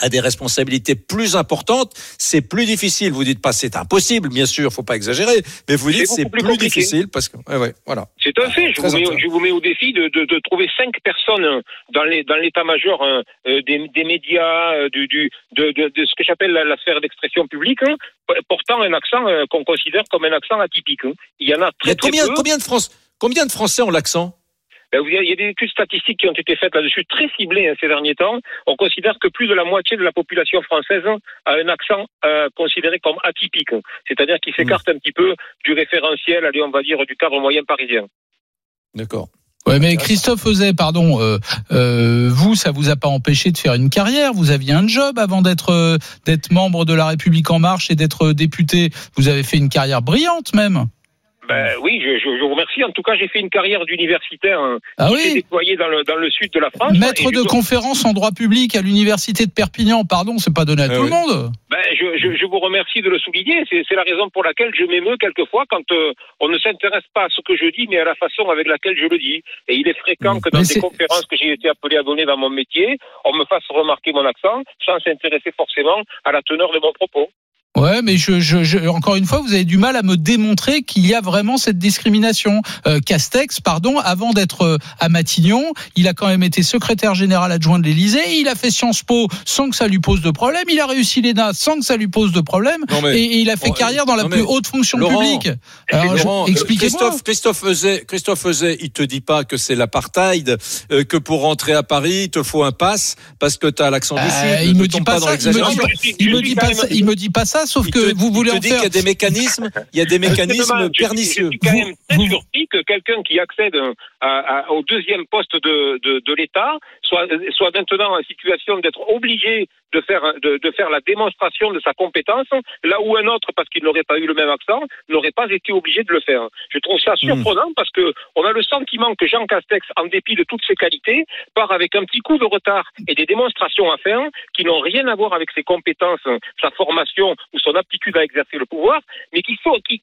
à des responsabilités plus importantes, c'est plus difficile. Vous dites pas c'est impossible, bien sûr, faut pas exagérer, mais vous dites c'est plus difficile parce que ouais, ouais, voilà. C'est un fait. Je vous, mets, intéressant. je vous mets au défi de, de, de trouver cinq personnes dans l'état-major euh, euh, des, des médias, euh, du, du de, ce que j'appelle la, la sphère d'expression publique, hein, portant un accent euh, qu'on considère comme un accent atypique. hein. Il y en a Il y très très peu. combien de France, combien de Français ont l'accent Ben, Il y a des études statistiques qui ont été faites là-dessus, très ciblées hein, ces derniers temps. On considère que plus de la moitié de la population française a un accent euh, considéré comme atypique, hein. c'est-à-dire qui s'écarte un petit peu du référentiel, allez, on va dire, du cadre moyen parisien. D'accord. Ouais, mais Christophe Euzet, pardon, euh, euh, vous, ça vous a pas empêché de faire une carrière. Vous aviez un job avant d'être euh, d'être membre de La République En Marche et d'être député. Vous avez fait une carrière brillante même. Ben oui, je, je, je vous remercie. En tout cas, j'ai fait une carrière d'universitaire hein, Ah qui oui. s'est déployée dans le, dans le sud de la France. Maître de conférence en droit public à l'université de Perpignan, pardon, c'est pas donné à Ah tout oui. le monde. Ben, je, je, je vous remercie de le souligner. C'est c'est la raison pour laquelle je m'émeus quelquefois quand euh, on ne s'intéresse pas à ce que je dis, mais à la façon avec laquelle je le dis. Et il est fréquent que dans Mais des conférences que j'ai été appelé à donner dans mon métier, on me fasse remarquer mon accent sans s'intéresser forcément à la teneur de mon propos. Ouais, mais je, je, je- encore une fois, vous avez du mal à me démontrer qu'il y a vraiment cette discrimination. Euh, Castex, pardon, avant d'être euh, à Matignon, il a quand même été secrétaire général adjoint de l'Élysée. Il a fait Sciences Po sans que ça lui pose de problème. Il a réussi l'ENA sans que ça lui pose de problème. Mais- et, et il a fait carrière dans la plus haute fonction Laurent, publique. Alors, Laurent, euh, expliquez-moi. Christophe, Christophe Euzet, Christophe Euzet, il te dit pas que c'est l'apartheid, euh, que pour rentrer à Paris, il te faut un pass parce que tu as l'accent du Euh, Sud. il me dit pas dans ça. Il me dit l'exagération. pas, Je suis- il je me suis dit quand pas même- ça. Il ça. Sauf Il que te- vous voulez il en faire. qu'il y a des mécanismes, il y a des mécanismes pernicieux. Je suis quand Vous- même très vous- surpris que quelqu'un qui accède à- à- au deuxième poste de, de, de l'État soit, soit maintenant en situation d'être obligé de faire, de, de faire la démonstration de sa compétence, là où un autre, parce qu'il n'aurait pas eu le même accent, n'aurait pas été obligé de le faire. Je trouve ça surprenant parce que on a le sentiment que Jean Castex, en dépit de toutes ses qualités, part avec un petit coup de retard et des démonstrations à faire qui n'ont rien à voir avec ses compétences, sa formation ou son aptitude à exercer le pouvoir, mais qui,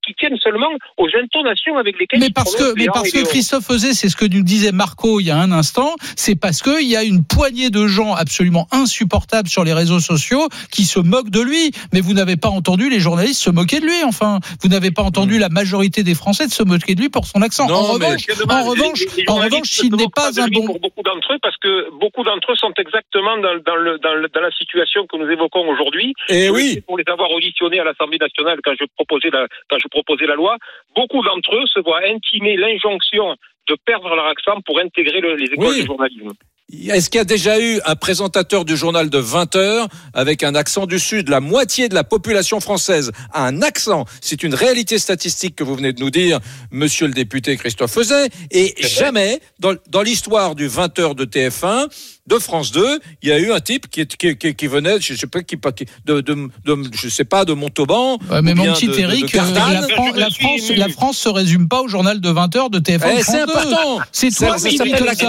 qui tiennent seulement aux intonations avec lesquelles Mais il parce que, mais parce et que. Christophe Euzet, c'est ce que nous disait Marco il y a un instant, c'est parce qu'il y a une poignée de gens absolument insupportables sur les réseaux sociaux qui se moquent de lui. Mais vous n'avez pas entendu les journalistes se moquer de lui, enfin. Vous n'avez pas entendu la majorité des Français de se moquer de lui pour son accent. en revanche, en revanche, Les- les en revanche, s'il n'est pas un bon Pour beaucoup d'entre eux, parce que beaucoup d'entre eux sont exactement dans, dans le, dans, le- dans la situation que nous évoquons aujourd'hui. Je oui. Pour les avoir à l'Assemblée nationale quand je proposais la, quand je proposais la loi, beaucoup d'entre eux se voient intimer l'injonction de perdre leur accent pour intégrer le- les écoles Oui. de journalisme. Est-ce qu'il y a déjà eu un présentateur du journal de 20 heures avec un accent du Sud La moitié de la population française a un accent? C'est une réalité statistique que vous venez de nous dire, monsieur le député Christophe Feuzet. Et jamais, dans, dans l'histoire du 20 heures de TF1, de France 2, il y a eu un type qui, est- qui, qui, qui venait, je sais pas, qui, qui- de, de, de, je sais pas, de Montauban. Ouais, mais ou mon petit Eric, euh, la, Fran- la France, la France se résume pas au journal de 20h de TF1. Eh, c'est France 2. important. C'est Ça- toi ça ça.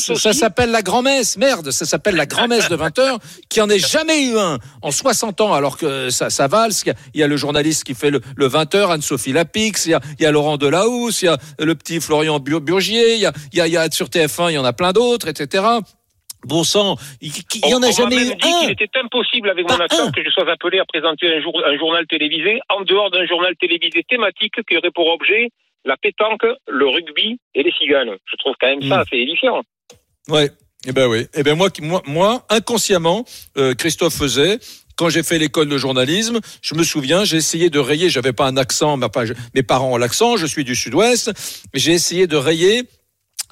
Ça, ça s'appelle la grand-messe. Merde, ça s'appelle la grand-messe de 20 heures, qui en ait jamais eu un en 60 ans, alors que ça, ça valse. Il y, a, il y a le journaliste qui fait le, le 20 heures, Anne-Sophie Lapix, il y, a, il y a Laurent Delahousse, il y a le petit Florian Bur- Burgier, il y a, il y a, il y a sur TF1, il y en a plein d'autres, etc. Bon sang, il il y en a On- jamais m'a eu un. qu'il était impossible avec mon accent que je sois appelé à présenter un, jour, un journal télévisé en dehors d'un journal télévisé thématique qui aurait pour objet la pétanque, le rugby et les ciganes. Je trouve quand même ça assez édifiant. Ouais. Eh ben oui. Eh ben moi, qui- moi, moi, inconsciemment, euh, Christophe faisait. Quand j'ai fait l'école de journalisme, je me souviens, j'ai essayé de rayer. J'avais pas un accent, mais pas- je- mes parents ont l'accent. Je suis du Sud-Ouest, mais j'ai essayé de rayer.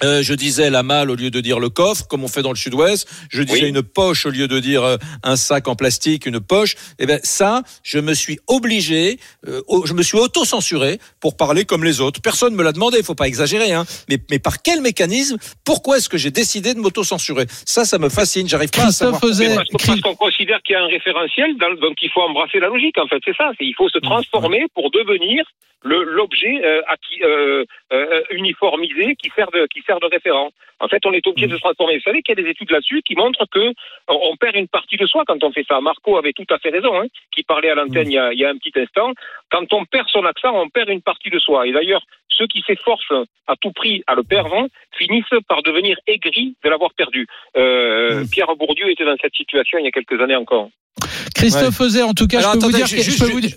Euh, je disais la malle au lieu de dire le coffre, comme on fait dans le Sud-Ouest. Je disais Oui. une poche au lieu de dire euh, un sac en plastique, une poche. Eh ben ça, je me suis obligé, euh, au- je me suis auto-censuré pour parler comme les autres. Personne me l'a demandé, il faut pas exagérer. Hein. Mais, mais par quel mécanisme? Pourquoi est-ce que j'ai décidé de m'auto-censurer? Ça, ça me fascine. J'arrive pas à savoir. Mais parce parce qu'on considère qu'il y a un référentiel, dans- donc il faut embrasser la logique. En fait, c'est ça. Il faut se transformer pour devenir l'objet euh, euh, euh, uniformisé qui sert de qui sert de référent. En fait, on est obligé de se transformer. Vous savez qu'il y a des études là-dessus qui montrent que on, perd une partie de soi quand on fait ça. Marco avait tout à fait raison, hein, qui parlait à l'antenne il, y a, il y a un petit instant. Quand on perd son accent, on perd une partie de soi. Et d'ailleurs, ceux qui s'efforcent à tout prix à le perdre hein, finissent par devenir aigris de l'avoir perdu. Euh, Pierre Bourdieu était dans cette situation il y a quelques années encore. Christophe Feuzet, en tout cas, Alors, je peux vous dire je peux vous dire-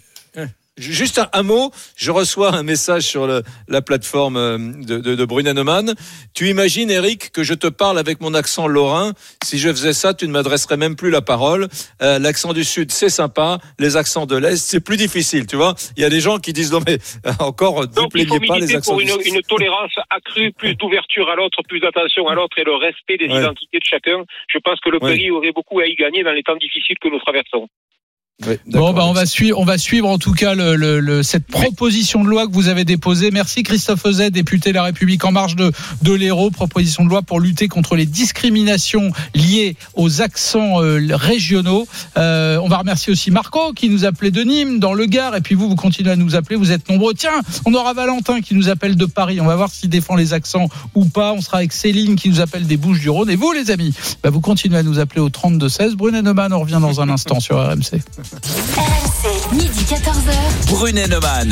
Juste un, un mot, je reçois un message sur le- la plateforme euh, de, de, de. Tu imagines, Eric, que je te parle avec mon accent lorrain? Si je faisais ça, tu ne m'adresserais même plus la parole. Euh, L'accent du Sud, c'est sympa. Les accents de l'Est, c'est plus difficile, tu vois. Il y a des gens qui disent, non mais euh, encore, ne plaignez pas les accents pour du une, Sud. une tolérance accrue, plus d'ouverture à l'autre, plus d'attention à l'autre et le respect des Ouais. identités de chacun. Je pense que le Ouais. pays aurait beaucoup à y gagner dans les temps difficiles que nous traversons. Bon, bah, on va suivre, on va suivre en tout cas le, le- le- cette proposition de loi que vous avez déposée. Merci Christophe Euzet, député de La République en marge de, de l'Hérault. Proposition de loi pour lutter contre les discriminations liées aux accents euh, régionaux. Euh, on va remercier aussi Marco qui nous appelait de Nîmes, dans le Gard. Et puis vous, vous continuez à nous appeler. Vous êtes nombreux. Tiens, on aura Valentin qui nous appelle de Paris. On va voir s'il défend les accents ou pas. On sera avec Céline qui nous appelle des Bouches du Rhône. Et vous, les amis, bah, vous continuez à nous appeler au 32 16. Brunet Neumann, on revient dans un instant sur RMC. RMC, midi 14h. Brunet Neumann.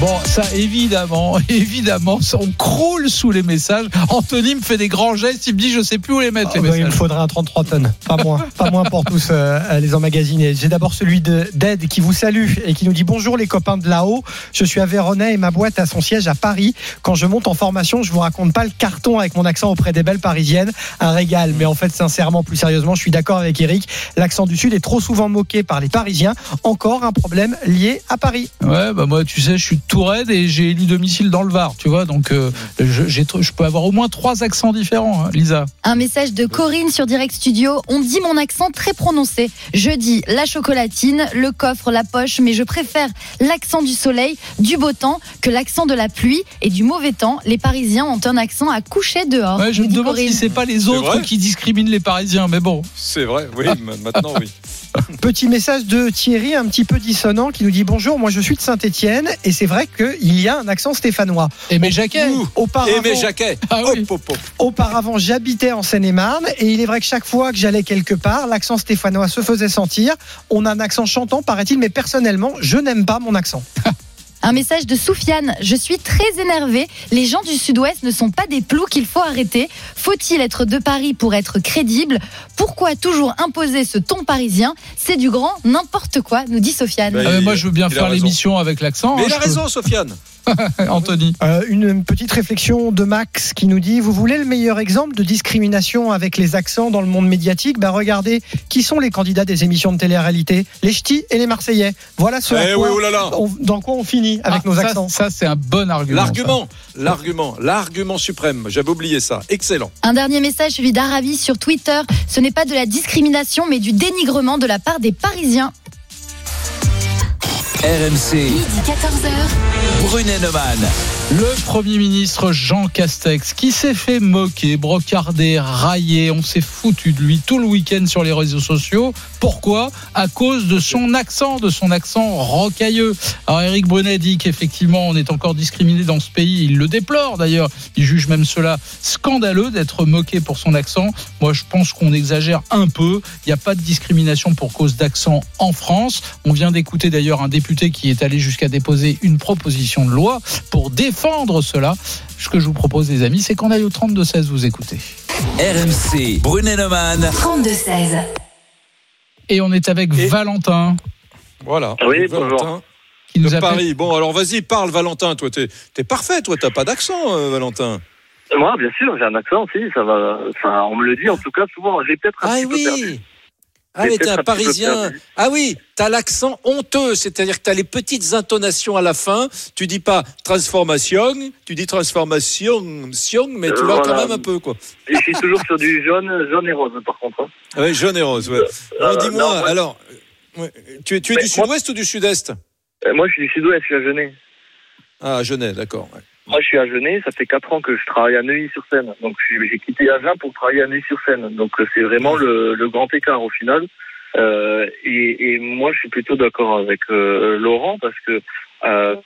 Bon, ça évidemment, évidemment, on croule sous les messages. Anthony me fait des grands gestes, il me dit je sais plus où les mettre les Ah, bah, il me messages. faudra un 33 tonnes, pas moins, pas moins pour tous euh, les emmagasiner. J'ai d'abord celui de d'Ed qui vous salue et qui nous dit bonjour les copains de là-haut. Je suis à Véronais et ma boîte a son siège à Paris. Quand je monte en formation, je vous raconte pas le carton avec mon accent auprès des belles parisiennes, un régal. Mais en fait, sincèrement, plus sérieusement, je suis d'accord avec Eric. L'accent du Sud est trop souvent moqué par les Parisiens. Encore un problème lié à Paris. Ouais, bah moi, tu sais, je suis de Touraine et j'ai élu domicile dans le Var, tu vois, donc euh, je, peux avoir au moins trois accents différents, hein, Lisa. Un message de Corinne sur Direct Studio. On dit mon accent très prononcé. Je dis la chocolatine, le coffre, la poche, mais je préfère l'accent du soleil, du beau temps, que l'accent de la pluie et du mauvais temps. Les Parisiens ont un accent à coucher dehors. Ouais, je me demande Corinne. si c'est pas les autres qui discriminent les Parisiens, mais bon. C'est vrai, oui, ma- maintenant oui. Petit message de Thierry, un petit peu dissonant, qui nous dit bonjour. Moi, je suis de Saint-Étienne et c'est vrai qu'il y a un accent stéphanois. Aimé Jacquet. Auparavant, Aimé Jacquet. Ah oui. Hop, hop, hop. auparavant, j'habitais en Seine-et-Marne et il est vrai que chaque fois que j'allais quelque part, l'accent stéphanois se faisait sentir. On a un accent chantant, paraît-il, mais personnellement, je n'aime pas mon accent. Un message de Soufiane. Je suis très énervé. Les gens du Sud-Ouest ne sont pas des plous qu'il faut arrêter. Faut-il être de Paris pour être crédible? Pourquoi toujours imposer ce ton parisien? C'est du grand n'importe quoi, nous dit Sofiane. Bah, Ah, il- moi, je veux bien faire raison. l'émission avec l'accent. Mais hein, il a je peux- raison, Sofiane. Anthony. Euh, une petite réflexion de Max qui nous dit Vous voulez le meilleur exemple de discrimination avec les accents dans le monde médiatique? Bah Regardez qui sont les candidats des émissions de télé-réalité? Les ch'tis et les Marseillais. Voilà ce Eh oui, oh là là. on- dans quoi on finit avec Ah, nos ça, accents. Ça, c'est un bon argument. L'argument, l'argument, l'argument suprême. J'avais oublié ça. Excellent. Un dernier message, celui d'Arabi sur Twitter. Ce n'est pas de la discrimination, mais du dénigrement de la part des Parisiens. RMC, Midi 14h. Brunet Neumann. Le Premier ministre Jean Castex, qui s'est fait moquer, brocarder, railler, on s'est foutu de lui tout le week-end sur les réseaux sociaux. Pourquoi? À cause de son accent, de son accent rocailleux. Alors Eric Brunet dit qu'effectivement on est encore discriminé dans ce pays. Il le déplore d'ailleurs. Il juge même cela scandaleux d'être moqué pour son accent. Moi je pense qu'on exagère un peu. Il n'y a pas de discrimination pour cause d'accent en France. On vient d'écouter d'ailleurs un député qui est allé jusqu'à déposer une proposition de loi pour défendre cela. Ce que je vous propose, les amis, c'est qu'on aille au 32-16 vous écoutez. RMC, Brunet Neumann. 32-16. Et on est avec Valentin Voilà. Oui, Valentin. qui nous de appelle. Paris. Bon, alors vas-y, parle, Valentin. Toi, t'es es parfait. Toi, t'as pas d'accent, euh, Valentin. Moi, bien sûr, j'ai un accent aussi, ça va. Enfin, on me le dit en tout cas souvent. J'ai peut-être un Ah petit peu perdu. Oui. Ah, mais t'es un Parisien. Ah oui, t'as l'accent honteux, c'est-à-dire que t'as les petites intonations à la fin. Tu dis pas transformation, tu dis transformation, sion, mais tu Euh, l'as quand voilà. même un peu, quoi. Et je suis toujours sur du jaune, jaune et rose, par contre. hein. Ah ouais, jaune et rose, ouais. Euh, Bon, dis-moi, alors, euh, tu, es- tu es Mais du sud-ouest ou du sud-est? Euh, Moi, je suis du sud-ouest, je suis à Genève. Ah, Genève, d'accord. ouais. Moi, je suis à Genève, ça fait 4 ans que je travaille à Neuilly-sur-Seine. Donc, j'ai quitté Agen pour travailler à Neuilly-sur-Seine. Donc, euh, c'est vraiment le, le grand écart au final. Euh, et, et moi, je suis plutôt d'accord avec euh, Laurent parce que, euh,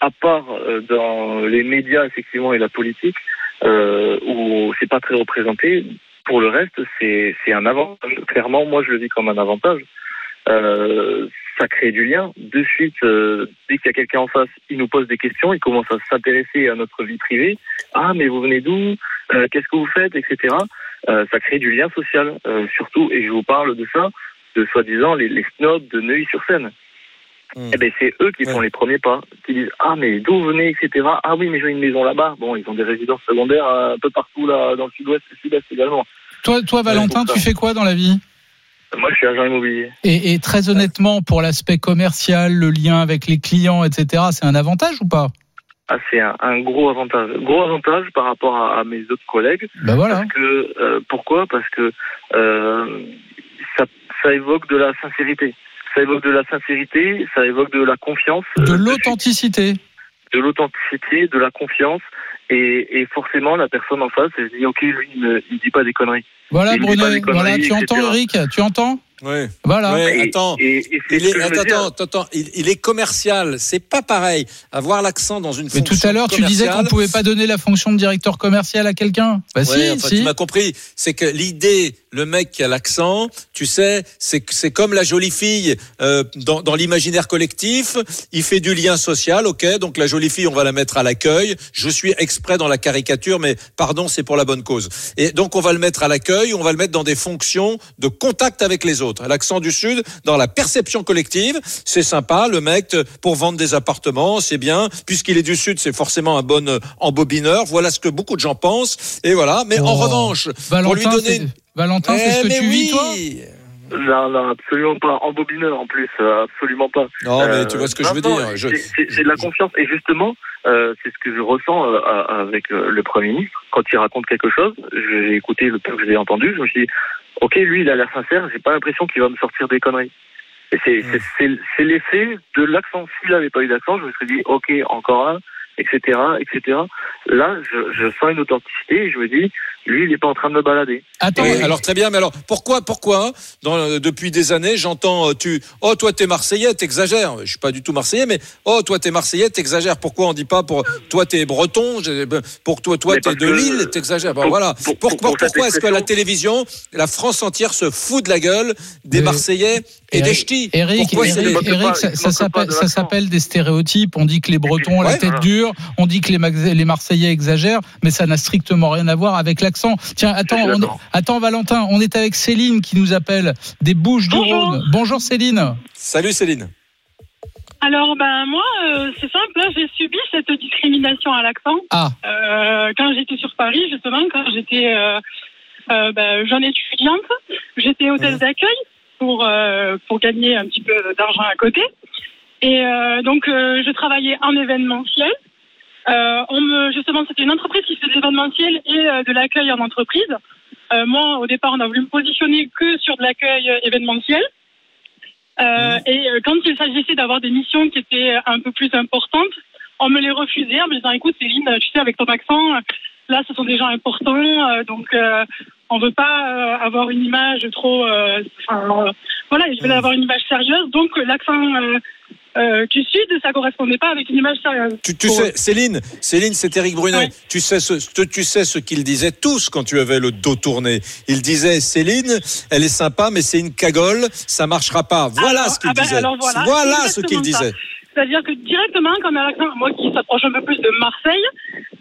à part euh, dans les médias, effectivement, et la politique, euh, où c'est pas très représenté, pour le reste, c'est c'est un avantage. Clairement, moi, je le vis comme un avantage. Euh, ça crée du lien. De suite, euh, dès qu'il y a quelqu'un en face, il nous pose des questions, il commence à s'intéresser à notre vie privée. Ah, mais vous venez d'où? Euh, Qu'est-ce que vous faites? Etc. Euh, ça crée du lien social, euh, surtout, et je vous parle de ça, de soi-disant les, les snobs de Neuilly-sur-Seine. Eh ben, c'est eux qui font les premiers pas, qui disent ah mais d'où vous venez? etc. Ah oui mais j'ai une maison là-bas. Bon ils ont des résidences secondaires euh, un peu partout là dans le sud-ouest et le sud-est également. Toi, toi Valentin, pour tu fais quoi dans la vie? Moi je suis agent immobilier. et, et très honnêtement, pour l'aspect commercial, le lien avec les clients, etc., c'est un avantage ou pas? Ah, c'est un, un gros avantage. Gros avantage par rapport à, à mes autres collègues. Ben voilà. Parce que, euh, pourquoi? Parce que euh, ça, ça évoque de la sincérité. Ça évoque de la sincérité, ça évoque de la confiance. De euh, l'authenticité. de l'authenticité, de la confiance. Et, et forcément, la personne en face, elle se dit, OK, lui, il ne dit pas des conneries. Voilà, conneries, Voilà, tu etc. entends, Eric Tu entends Ouais. Voilà. Ouais, attends. Et, et c'est Il est, attends, attends, attends, il, il est commercial. C'est pas pareil. Avoir l'accent dans une Mais fonction tout à l'heure, tu disais qu'on commerciale- pouvait pas donner la fonction de directeur commercial à quelqu'un. Bah Ouais, si, enfin, si. tu m'as compris. C'est que l'idée, le mec qui a l'accent, tu sais, c'est comme la jolie fille euh, dans, dans l'imaginaire collectif. Il fait du lien social, ok. Donc la jolie fille, on va la mettre à l'accueil. Je suis exprès dans la caricature, mais pardon, c'est pour la bonne cause. Et donc on va le mettre à l'accueil. On va le mettre dans des fonctions de contact avec les autres. L'accent du sud, dans la perception collective, c'est sympa. Le mec t- pour vendre des appartements, c'est bien. Puisqu'il est du sud, c'est forcément un bon euh, embobineur. Voilà ce que beaucoup de gens pensent. Et voilà. Mais en Oh. revanche, pour lui donner Valentin, c'est ce Eh, que tu vis, toi? Non, non, absolument pas. En bobineur, en plus, euh, absolument pas. Non, mais tu vois ce que je veux non, dire. c'est- de la confiance. Et justement, euh, c'est ce que je ressens euh, avec euh, le Premier ministre. Quand il raconte quelque chose, j'ai écouté le peu que j'ai entendu, je me suis dit, ok, lui, il a l'air sincère, j'ai pas l'impression qu'il va me sortir des conneries. Et c'est c'est- c'est- c'est l'effet de l'accent. S'il n'avait pas eu d'accent, je me serais dit, ok, encore un, etc., etc. Là, je, je sens une authenticité et je me dis, lui, il n'est pas en train de me balader. Attends, alors très bien, mais alors pourquoi, pourquoi dans, euh, depuis des années, j'entends euh, tu, oh toi t'es Marseillais, t'exagères. Je suis pas du tout Marseillais, mais oh toi t'es Marseillais, t'exagères. Pourquoi on dit pas pour toi t'es Breton, ben, pour toi toi t'es de Lille, t'exagères. Bon, voilà. pour- Pour- pour- pour- pour cette pourquoi est-ce que la télévision, la France entière se fout de la gueule des Marseillais et Eric- des ch'tis? Eric, Eric, Eric, pas, ça, s'appelle, des stéréotypes. On dit que les Bretons ont la tête voilà. On dit que les, Max- les Marseillais exagèrent, mais ça n'a strictement rien à voir avec l'accent. Tiens, attends, on est- attends, Valentin, on est avec Céline qui nous appelle des Bouches du Bonjour. Rhône. Bonjour Céline. Salut Céline. Alors, ben moi, euh, c'est simple, j'ai subi cette discrimination à l'accent. Ah. Euh, quand j'étais sur Paris, justement, quand j'étais euh, euh, ben, jeune étudiante, j'étais hôtesse d'accueil pour, euh, pour gagner un petit peu d'argent à côté. Et euh, donc, euh, je travaillais en événementiel. Euh, on me, justement, c'était une entreprise qui fait de l'événementiel et euh, de l'accueil en entreprise. Euh, moi, au départ, on a voulu me positionner que sur de l'accueil euh, événementiel. Euh, et euh, quand il s'agissait d'avoir des missions qui étaient un peu plus importantes, on me les refusait en me disant écoute Céline, tu sais avec ton accent, là ce sont des gens importants, euh, donc euh, on veut pas euh, avoir une image trop, euh, enfin, voilà, ils veulent avoir une image sérieuse, donc euh, l'accent euh, du sud ça correspondait pas avec une image sérieuse. Tu, tu eux. sais, Céline, Céline, c'est Éric Brunet. Ouais. Tu sais ce, ce- tu sais ce qu'ils disaient tous quand tu avais le dos tourné. Ils disaient Céline, elle est sympa, mais c'est une cagole, ça marchera pas. Voilà Alors, ce qu'ils ah ben, disaient. voilà, ce qu'ils disaient. C'est-à-dire que directement, quand on a l'accent, moi qui s'approche un peu plus de Marseille,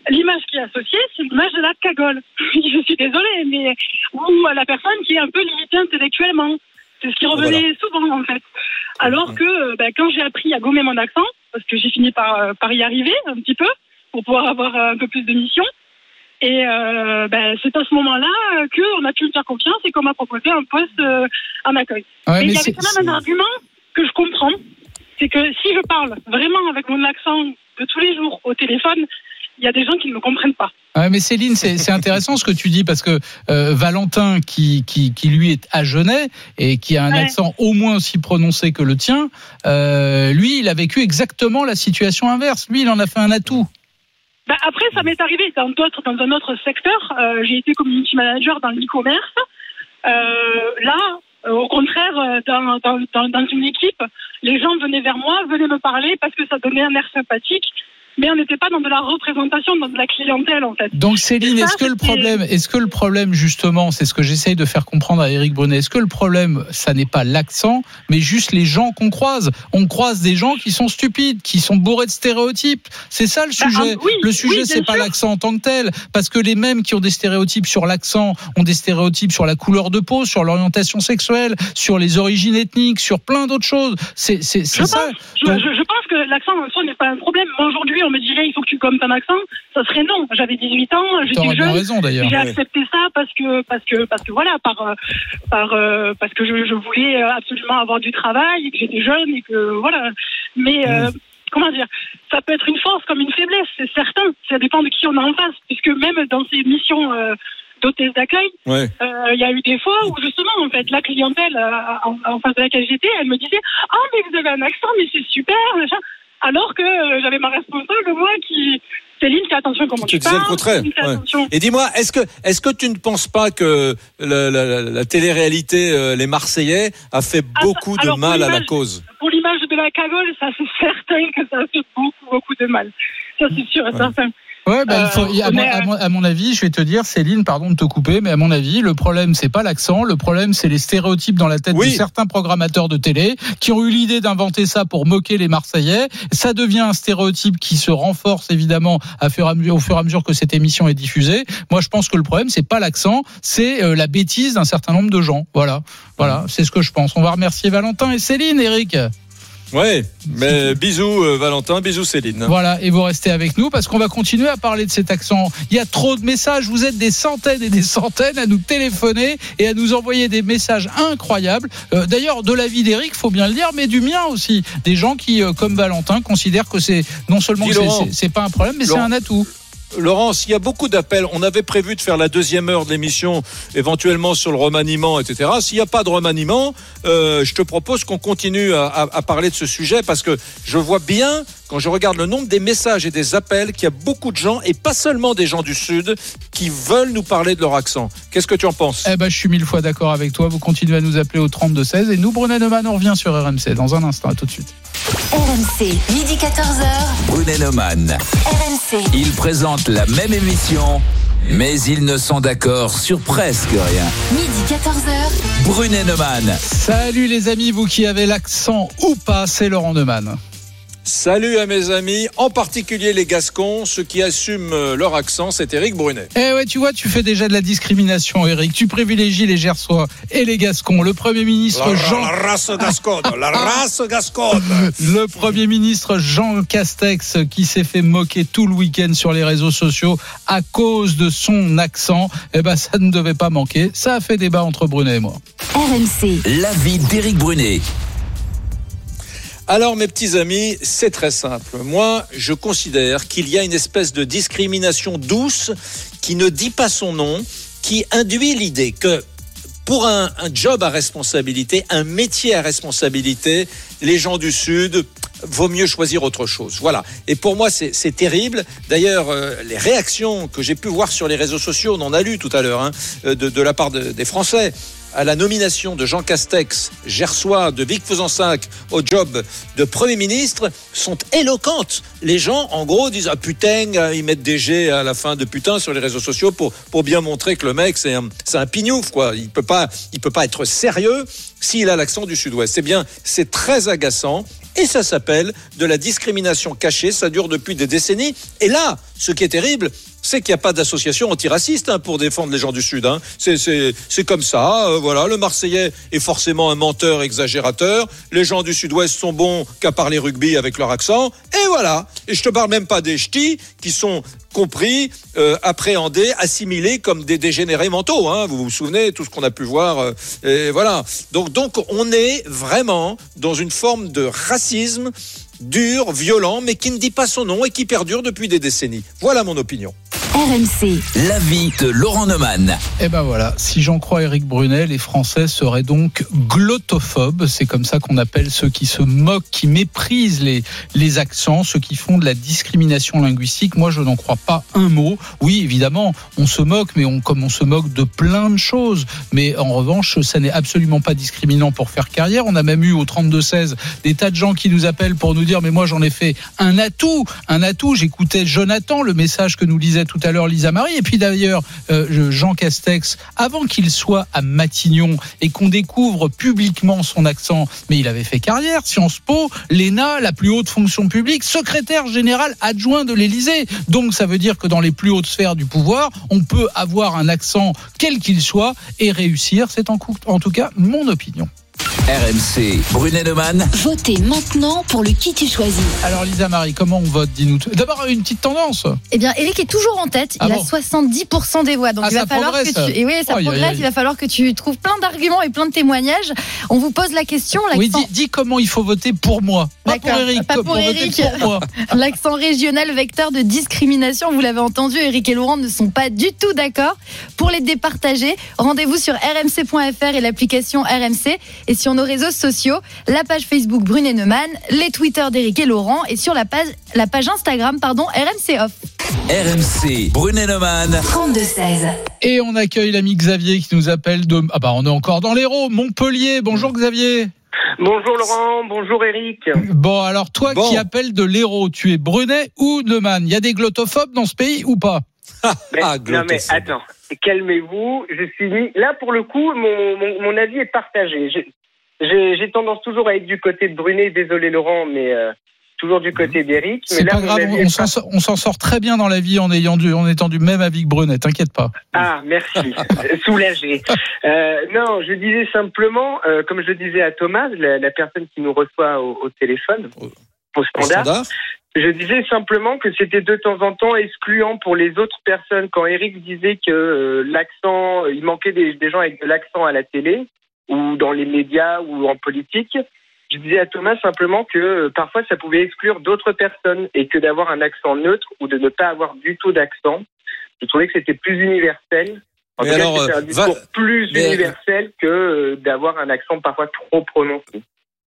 l'image qui est associée, c'est l'image de la cagole. Je suis désolée, mais ou à la personne qui est un peu limitée intellectuellement. C'est ce qui revenait souvent en fait. Alors que euh, ben, quand j'ai appris à gommer mon accent, parce que j'ai fini par, euh, par y arriver un petit peu, pour pouvoir avoir euh, un peu plus de missions, et euh, ben, c'est à ce moment-là qu'on a pu me faire confiance et qu'on m'a proposé un poste euh, en accueil. Ouais, mais il y avait quand même un argument que je comprends, c'est que si je parle vraiment avec mon accent de tous les jours au téléphone, il y a des gens qui ne me comprennent pas. Ouais, mais Céline, c'est intéressant ce que tu dis parce que euh, Valentin, qui, qui, qui lui est agenais et qui a un Ouais. accent au moins aussi prononcé que le tien, euh, lui, il a vécu exactement la situation inverse. Lui, il en a fait un atout. Ben, après, ça m'est arrivé dans d'autres, dans un autre secteur. Euh, j'ai été community manager dans l'e-commerce. Là, au contraire, dans, dans, dans une équipe, les gens venaient vers moi, venaient me parler parce que ça donnait un air sympathique. Mais on n'était pas dans de la représentation, dans de la clientèle en fait. Donc Céline, est-ce que le problème, est-ce que le problème justement, c'est ce que j'essaye de faire comprendre à Éric Brunet, est-ce que le problème, ça n'est pas l'accent, mais juste les gens qu'on croise? On croise des gens qui sont stupides, qui sont bourrés de stéréotypes. C'est ça le Bah, sujet. ah, oui, le sujet, oui, c'est pas l'accent en tant que tel, parce que les mêmes qui ont des stéréotypes sur l'accent ont des stéréotypes sur la couleur de peau, sur l'orientation sexuelle, sur les origines ethniques, sur plein d'autres choses. C'est ça. pense, je, Donc- je- je pense que l'accent en soi n'est pas un problème. Aujourd'hui, on me dirait il faut que tu gommes ton accent. Ça serait non. J'avais 18 ans, j'étais jeune. raison d'ailleurs. J'ai accepté ça parce que parce que parce que voilà par euh, par euh, parce que je, je voulais euh, absolument avoir du travail et que j'étais jeune et que voilà. Mais euh, comment dire, ça peut être une force comme une faiblesse, c'est certain. Ça dépend de qui on a en face, puisque même dans ces missions euh, d'hôtesse d'accueil, Ouais. euh, il y a eu des fois où justement en fait la clientèle euh, en, en face de laquelle j'étais, elle me disait ah mais vous avez un accent mais c'est super machin. Alors que euh, j'avais ma responsable moi qui Céline fais attention comment Tu tu, disais le contraire. Ouais. Et dis-moi, est-ce que, est-ce que tu ne penses pas que la, la- la télé-réalité euh, Les Marseillais a fait beaucoup de alors, mal à la cause? Pour l'image de la cagole, ça c'est certain que ça fait beaucoup beaucoup de mal. Ça c'est sûr et certain. Ouais, bah, il faut, Euh, à, mon, à euh, mon- à mon avis, je vais te dire, Céline, pardon de te couper, mais à mon avis, le problème, c'est pas l'accent, le problème, c'est les stéréotypes dans la tête Oui. de certains programmateurs de télé qui ont eu l'idée d'inventer ça pour moquer les Marseillais. Ça devient un stéréotype qui se renforce évidemment à fur et à mesure, au fur et à mesure que cette émission est diffusée. Moi, je pense que le problème, c'est pas l'accent, c'est euh, la bêtise d'un certain nombre de gens. Voilà, voilà, c'est ce que je pense. On va remercier Valentin et Céline, Eric. Ouais, mais bisous euh, Valentin, bisous Céline. Voilà, et vous restez avec nous parce qu'on va continuer à parler de cet accent. Il y a trop de messages, vous êtes des centaines et des centaines à nous téléphoner et à nous envoyer des messages incroyables. Euh, D'ailleurs, de l'avis d'Eric, faut bien le dire, mais du mien aussi. Des gens qui, euh, comme Valentin, considèrent que c'est non seulement c'est- pas un problème, mais c'est un atout. Laurence, il y a beaucoup d'appels. On avait prévu de faire la deuxième heure de l'émission, éventuellement sur le remaniement, etc. S'il n'y a pas de remaniement, euh, je te propose qu'on continue à, à- à parler de ce sujet parce que je vois bien quand je regarde le nombre des messages et des appels, qu'il y a beaucoup de gens, et pas seulement des gens du Sud, qui veulent nous parler de leur accent. Qu'est-ce que tu en penses? Eh ben, je suis mille fois d'accord avec toi. Vous continuez à nous appeler au 32-16 et nous, Brunet Neumann, on revient sur RMC dans un instant. À tout de suite. RMC, midi 14h. Brunet Neumann. RMC. Ils présentent la même émission, mais ils ne sont d'accord sur presque rien. Midi 14h. Brunet Neumann. Salut les amis, vous qui avez l'accent ou pas, c'est Laurent Neumann. Salut à mes amis, en particulier les Gascons, ceux qui assument euh, leur accent, c'est Éric Brunet. Eh ouais, tu vois, tu fais déjà de la discrimination, Eric. Tu privilégies les Gersois et les Gascons. Le Premier ministre La, Jean... la race gasconne, la race gasconne. Le Premier ministre Jean Castex qui s'est fait moquer tout le week-end sur les réseaux sociaux à cause de son accent. Eh ben, ça ne devait pas manquer. Ça a fait débat entre Brunet et moi. RMC. L'avis d'Éric Brunet. Alors mes petits amis, c'est très simple. Moi, je considère qu'il y a une espèce de discrimination douce qui ne dit pas son nom, qui induit l'idée que pour un, job à responsabilité, un métier à responsabilité, les gens du Sud vaut mieux choisir autre chose. Voilà. Et pour moi, c'est terrible. D'ailleurs, euh, les réactions que j'ai pu voir sur les réseaux sociaux, on en a lu tout à l'heure, hein, euh, de, la part de- des Français à la nomination de Jean Castex, Gersois, de Vic Fezensac au job de Premier ministre sont éloquentes. Les gens, en gros, disent Ah putain, euh, ils mettent des G à la fin de putain sur les réseaux sociaux pour, pour bien montrer que le mec, c'est un, c'est un pignouf, quoi. Il peut pas, peut pas être sérieux s'il a l'accent du Sud-Ouest. C'est bien, c'est très agaçant. Et ça s'appelle de la discrimination cachée. Ça dure depuis des décennies. Et là, ce qui est terrible, c'est qu'il n'y a pas d'association antiraciste hein, pour défendre les gens du Sud. Hein. C'est, comme ça. euh, voilà, le Marseillais est forcément un menteur exagérateur. Les gens du Sud-Ouest sont bons qu'à parler rugby avec leur accent. Et voilà. Et je te parle même pas des ch'tis qui sont compris, euh, appréhendés, assimilés comme des dégénérés mentaux. Hein. Vous vous souvenez tout ce qu'on a pu voir. euh, et voilà. Donc, donc, on est vraiment dans une forme de racisme dur, violent, mais qui ne dit pas son nom et qui perdure depuis des décennies. Voilà mon opinion. RMC. L'avis de Laurent Neumann. Et ben voilà, si j'en crois Éric Brunet, les Français seraient donc glottophobes. C'est comme ça qu'on appelle ceux qui se moquent, qui méprisent les, les accents, ceux qui font de la discrimination linguistique. Moi, je n'en crois pas un mot. Oui, évidemment, on se moque, mais on, comme on se moque de plein de choses. Mais en revanche, ça n'est absolument pas discriminant pour faire carrière. On a même eu au 32-16 des tas de gens qui nous appellent pour nous dire, mais moi, j'en ai fait un atout, un atout. J'écoutais Jonathan, le message que nous lisait tout à l'heure Lisa Marie. Et puis d'ailleurs, euh, je- Jean Castex, avant qu'il soit à Matignon et qu'on découvre publiquement son accent, mais il avait fait carrière, Sciences Po, l'ENA, la plus haute fonction publique, secrétaire général adjoint de l'Élysée. Donc ça veut dire que dans les plus hautes sphères du pouvoir, on peut avoir un accent quel qu'il soit et réussir. C'est en tout cas mon opinion. RMC, Brunet Neumann. Votez maintenant pour le qui tu choisis. Alors Lisa Marie, comment on vote Dis-nous. tout. D'abord une petite tendance. Eh bien, Eric est toujours en tête. Ah il bon a 70% des voix. Donc, Ah, il va ça falloir progresse. que tu. Et oui, ça progresse. Il va falloir que tu trouves plein d'arguments et plein de témoignages. On vous pose la question. Oui, dis, dis comment il faut voter pour moi. Pas pour Eric, pas pour Eric. pour moi. L'accent régional vecteur de discrimination, vous l'avez entendu, Eric et Laurent ne sont pas du tout d'accord. Pour les départager, rendez-vous sur rmc.fr et l'application RMC et sur nos réseaux sociaux, la page Facebook Brunet Neumann, les Twitter d'Eric et Laurent et sur la page, la page Instagram pardon, RMC Off. RMC, Brunet Neumann. 32-16. Et on accueille l'ami Xavier qui nous appelle de. Ah bah on est encore dans l'Hérault, Montpellier. Bonjour Xavier. Bonjour Laurent, bonjour Eric. Bon, alors toi Bon. qui appelles de l'Hérault, tu es Brunet ou Neumann? Il y a des glottophobes dans ce pays ou pas? Ah, non mais attends, calmez-vous. Je suis mis là pour le coup, mon, mon, mon avis est partagé. J'ai tendance toujours à être du côté de Brunet. Désolé Laurent, mais euh, toujours du côté d'Eric. C'est pas grave, on s'en sort, très bien dans la vie en, ayant du, en étant du même avis que Brunet, t'inquiète pas. Ah, merci. Soulagé. Euh, non, je disais simplement, euh, comme je disais à Thomas, la, la personne qui nous reçoit au, au téléphone, au Au standard, standard. je disais simplement que c'était de temps en temps excluant pour les autres personnes. Quand Eric disait que euh, l'accent, il manquait des, des gens avec de l'accent à la télé ou dans les médias ou en politique, je disais à Thomas simplement que euh, parfois ça pouvait exclure d'autres personnes et que d'avoir un accent neutre ou de ne pas avoir du tout d'accent, je trouvais que c'était plus universel. En Mais tout cas, alors, c'était euh, un discours va- plus mais- universel que euh, d'avoir un accent parfois trop prononcé.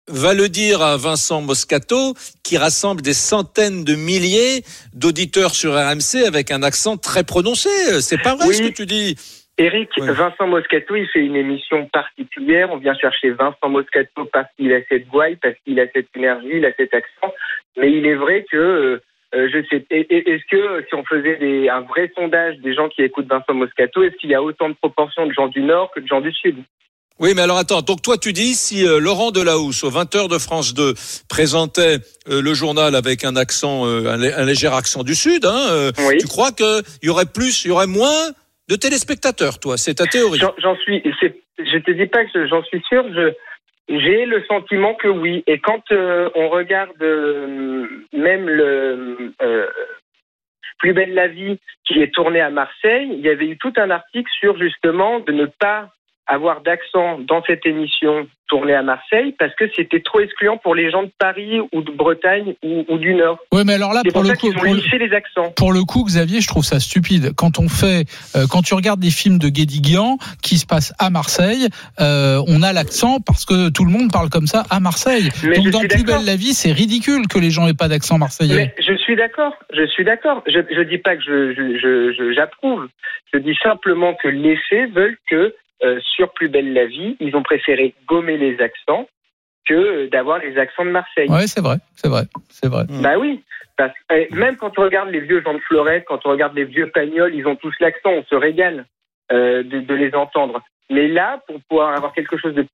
va le dire à Vincent Moscato, qui rassemble des centaines de milliers d'auditeurs sur RMC avec un accent très prononcé. C'est pas vrai Oui. ce que tu dis. Eric, Vincent Moscato, il fait une émission particulière. On vient chercher Vincent Moscato parce qu'il a cette voix, parce qu'il a cette énergie, il a cet accent. Mais il est vrai que, euh, je sais, est-ce que si on faisait des, un vrai sondage des gens qui écoutent Vincent Moscato, est-ce qu'il y a autant de proportions de gens du Nord que de gens du Sud? Oui, mais alors attends, donc toi tu dis si euh, Laurent Delahousse au 20h de France 2 présentait euh, le journal avec un accent, un, lé- un léger accent du Sud, hein, tu crois qu'il y aurait plus, il y aurait moins de téléspectateurs, toi C'est ta théorie. J'en suis, je te dis pas que j'en suis sûr, j'ai le sentiment que oui. Et quand euh, on regarde euh, même le euh, Plus belle la vie qui est tourné à Marseille, il y avait eu tout un article sur justement de ne pas avoir d'accent dans cette émission tournée à Marseille parce que c'était trop excluant pour les gens de Paris ou de Bretagne ou, ou du Nord. Ouais, mais alors là, pour pour le coup, pour le- les accents. Pour le coup, Xavier, je trouve ça stupide. Quand on fait, euh, quand tu regardes des films de Guédiguian qui se passent à Marseille, euh, on a l'accent parce que tout le monde parle comme ça à Marseille. Mais Donc dans Plus belle la vie, c'est ridicule que les gens aient pas d'accent marseillais. Mais je suis d'accord, je suis d'accord. Je ne dis pas que je, je- je- je- j'approuve. Je dis simplement que les faits veulent que euh, sur Plus belle la vie, ils ont préféré gommer les accents que d'avoir les accents de Marseille. Ouais, c'est vrai, c'est vrai, c'est vrai. Bah oui. Parce, eh, même quand on regarde les vieux Jean de Florette, quand on regarde les vieux Pagnols, ils ont tous l'accent, on se régale euh, de, de les entendre. Mais là, pour pouvoir avoir quelque chose de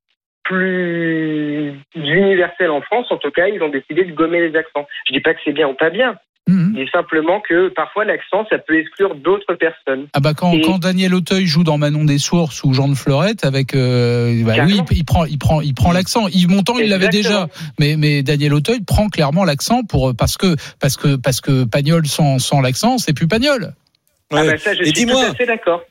plus universel en France, en tout cas, ils ont décidé de gommer les accents. Je dis pas que c'est bien ou pas bien, mais simplement que parfois l'accent, ça peut exclure d'autres personnes. Ah bah quand, Et- quand Daniel Auteuil joue dans Manon des Sources ou Jean de Fleurette avec euh, bah oui Carrément. il, il prend il prend il prend l'accent Yves Montand il l'avait déjà mais mais Daniel Auteuil prend clairement l'accent pour parce que parce que parce que Pagnol sans sans l'accent c'est plus Pagnol Ah bah ça, je Et suis tout à fait d'accord.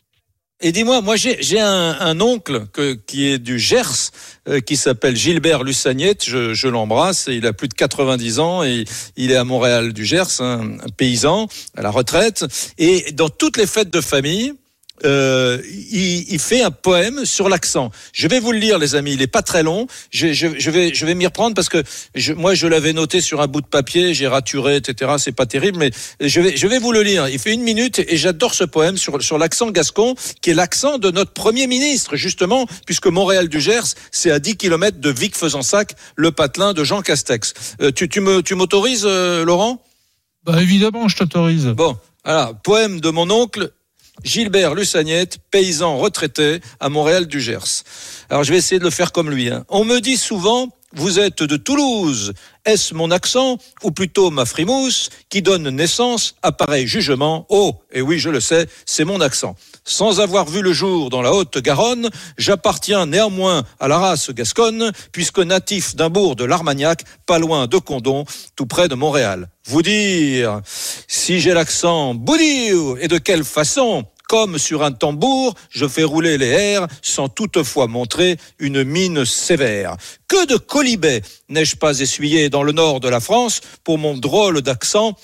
Et dis-moi, moi j'ai un, un oncle que, qui est du Gers, euh, qui s'appelle Gilbert Lussagnette, je, je l'embrasse, il a plus de 90 ans, et il est à Montréal du Gers, un paysan à la retraite, et dans toutes les fêtes de famille, euh, il, il fait un poème sur l'accent. Je vais vous le lire, les amis. Il est pas très long. Je, je, je vais, je vais m'y reprendre parce que je, moi, je l'avais noté sur un bout de papier. J'ai raturé, etc. C'est pas terrible, mais je vais, je vais vous le lire. Il fait une minute et j'adore ce poème sur, sur l'accent gascon, qui est l'accent de notre premier ministre, justement, puisque Montréal du Gers, c'est à 10 kilomètres de Vic-Fezensac, le patelin de Jean Castex. Euh, tu, tu me, tu m'autorises, euh, Laurent? Bah évidemment je t'autorise Bon, voilà, poème de mon oncle Gilbert Lussagnette, paysan retraité à Montréal du Gers. Alors je vais essayer de le faire comme lui. hein. On me dit souvent, vous êtes de Toulouse. Est-ce mon accent, ou plutôt ma frimousse, qui donne naissance à pareil jugement? Oh, et oui, je le sais, c'est mon accent. Sans avoir vu le jour dans la Haute-Garonne, j'appartiens néanmoins à la race gasconne, puisque natif d'un bourg de l'Armagnac, pas loin de Condon, tout près de Montréal. Vous dire, si j'ai l'accent boudir, et de quelle façon comme sur un tambour, je fais rouler les airs sans toutefois montrer une mine sévère. Que de colibets n'ai-je pas essuyé dans le nord de la France pour mon drôle d'accent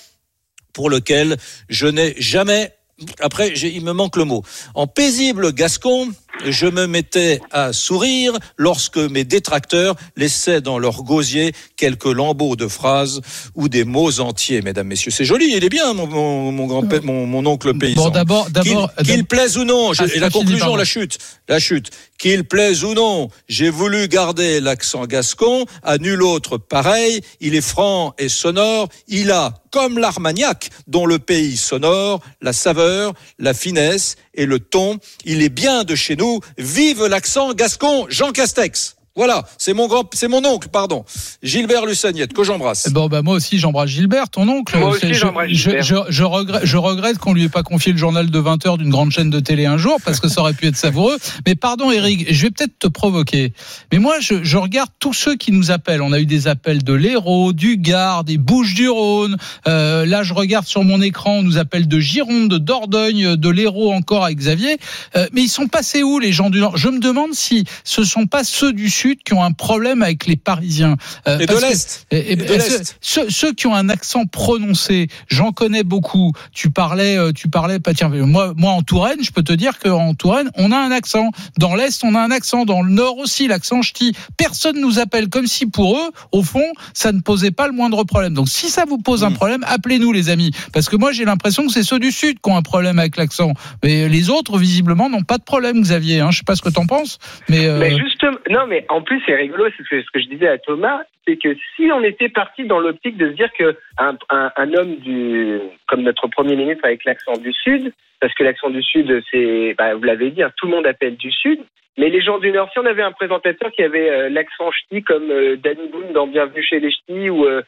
pour lequel je n'ai jamais après, il me manque le mot. En paisible gascon, je me mettais à sourire lorsque mes détracteurs laissaient dans leur gosier quelques lambeaux de phrases ou des mots entiers, mesdames, messieurs. C'est joli, il est bien, mon, mon, mon grand-père, mon, mon oncle paysan. Bon, d'abord- d'abord- Qu'il- Qu'il plaise ou non, je- Ah, et c'est la conclusion, la chute, la chute. Qu'il plaise ou non, j'ai voulu garder l'accent gascon, à nul autre pareil, il est franc et sonore, il a, comme l'Armagnac, dont le pays sonore, la saveur, la finesse et le ton, il est bien de chez nous, vive l'accent gascon, Jean Castex. Voilà, c'est mon grand, c'est mon oncle, pardon, Gilbert Lussagnette, que j'embrasse. Bon, bah, moi aussi, j'embrasse Gilbert, ton oncle. Moi aussi, j'embrasse je, Gilbert. je, je regrette, je regrette qu'on lui ait pas confié le journal de 20 heures d'une grande chaîne de télé un jour, parce que ça aurait pu être savoureux. Mais pardon, Eric, je vais peut-être te provoquer. Mais moi, je, je regarde tous ceux qui nous appellent. On a eu des appels de l'Hérault, du Gard, des Bouches-du-Rhône. Euh, là, je regarde sur mon écran, on nous appelle de Gironde, de Dordogne, de l'Hérault encore avec Xavier. Euh, mais ils sont passés où, les gens du Nord? Je me demande si ce sont pas ceux du Sud qui ont un problème avec les Parisiens. Euh, Et de l'Est. et- et- Et de ceux- l'Est. Ceux, ceux qui ont un accent prononcé, j'en connais beaucoup. Tu parlais, euh, tu parlais, pas tiens, moi, moi en Touraine, je peux te dire qu'en Touraine, on a un accent. Dans l'Est, on a un accent. Dans le Nord aussi, l'accent ch'ti. Personne nous appelle comme si pour eux, au fond, ça ne posait pas le moindre problème. Donc si ça vous pose un problème, appelez-nous les amis, parce que moi j'ai l'impression que c'est ceux du Sud qui ont un problème avec l'accent. Mais les autres, visiblement, n'ont pas de problème, Xavier. Hein. Je sais pas ce que t'en penses, mais. euh, Mais justement, non, mais en plus, c'est rigolo, c'est ce que, je disais à Thomas, c'est que si on était parti dans l'optique de se dire que un, homme du, comme notre premier ministre avec l'accent du Sud, parce que l'accent du Sud, c'est, bah, vous l'avez dit, hein, tout le monde appelle du Sud, mais les gens du Nord, si on avait un présentateur qui avait euh, l'accent ch'ti comme euh, Danny Boone dans Bienvenue chez les ch'tis, ou, euh,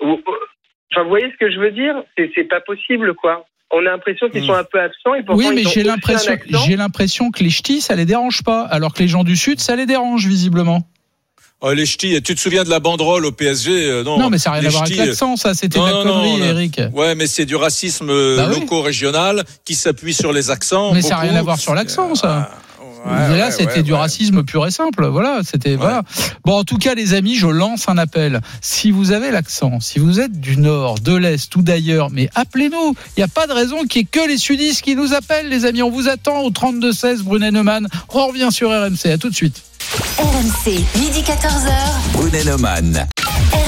enfin, vous voyez ce que je veux dire? C'est pas possible, quoi. On a l'impression qu'ils sont un peu absents et pourtant oui, mais ils ont j'ai l'impression, accent. j'ai l'impression que les ch'tis, ça les dérange pas, alors que les gens du Sud, ça les dérange visiblement. Oh, les ch'tis, tu te souviens de la banderole au PSG euh, non, Non, mais ça n'a rien à voir avec ch'tis, l'accent, ça, c'était de non, la non, non, connerie, là. Eric. Ouais, mais c'est du racisme euh, Bah oui. loco-régional qui s'appuie sur les accents. Mais ça n'a rien à voir sur l'accent, ça. Ouais, Et là, ouais, c'était ouais, du ouais. racisme pur et simple. Voilà, c'était voilà. Bon, en tout cas, les amis, je lance un appel. Si vous avez l'accent, si vous êtes du Nord, de l'Est ou d'ailleurs, mais appelez-nous. Il n'y a pas de raison qu'il n'y ait que les sudistes qui nous appellent, les amis. On vous attend au 32 16 Brunet Neumann. On revient sur RMC. À tout de suite. RMC, midi 14h. Brunet Neumann.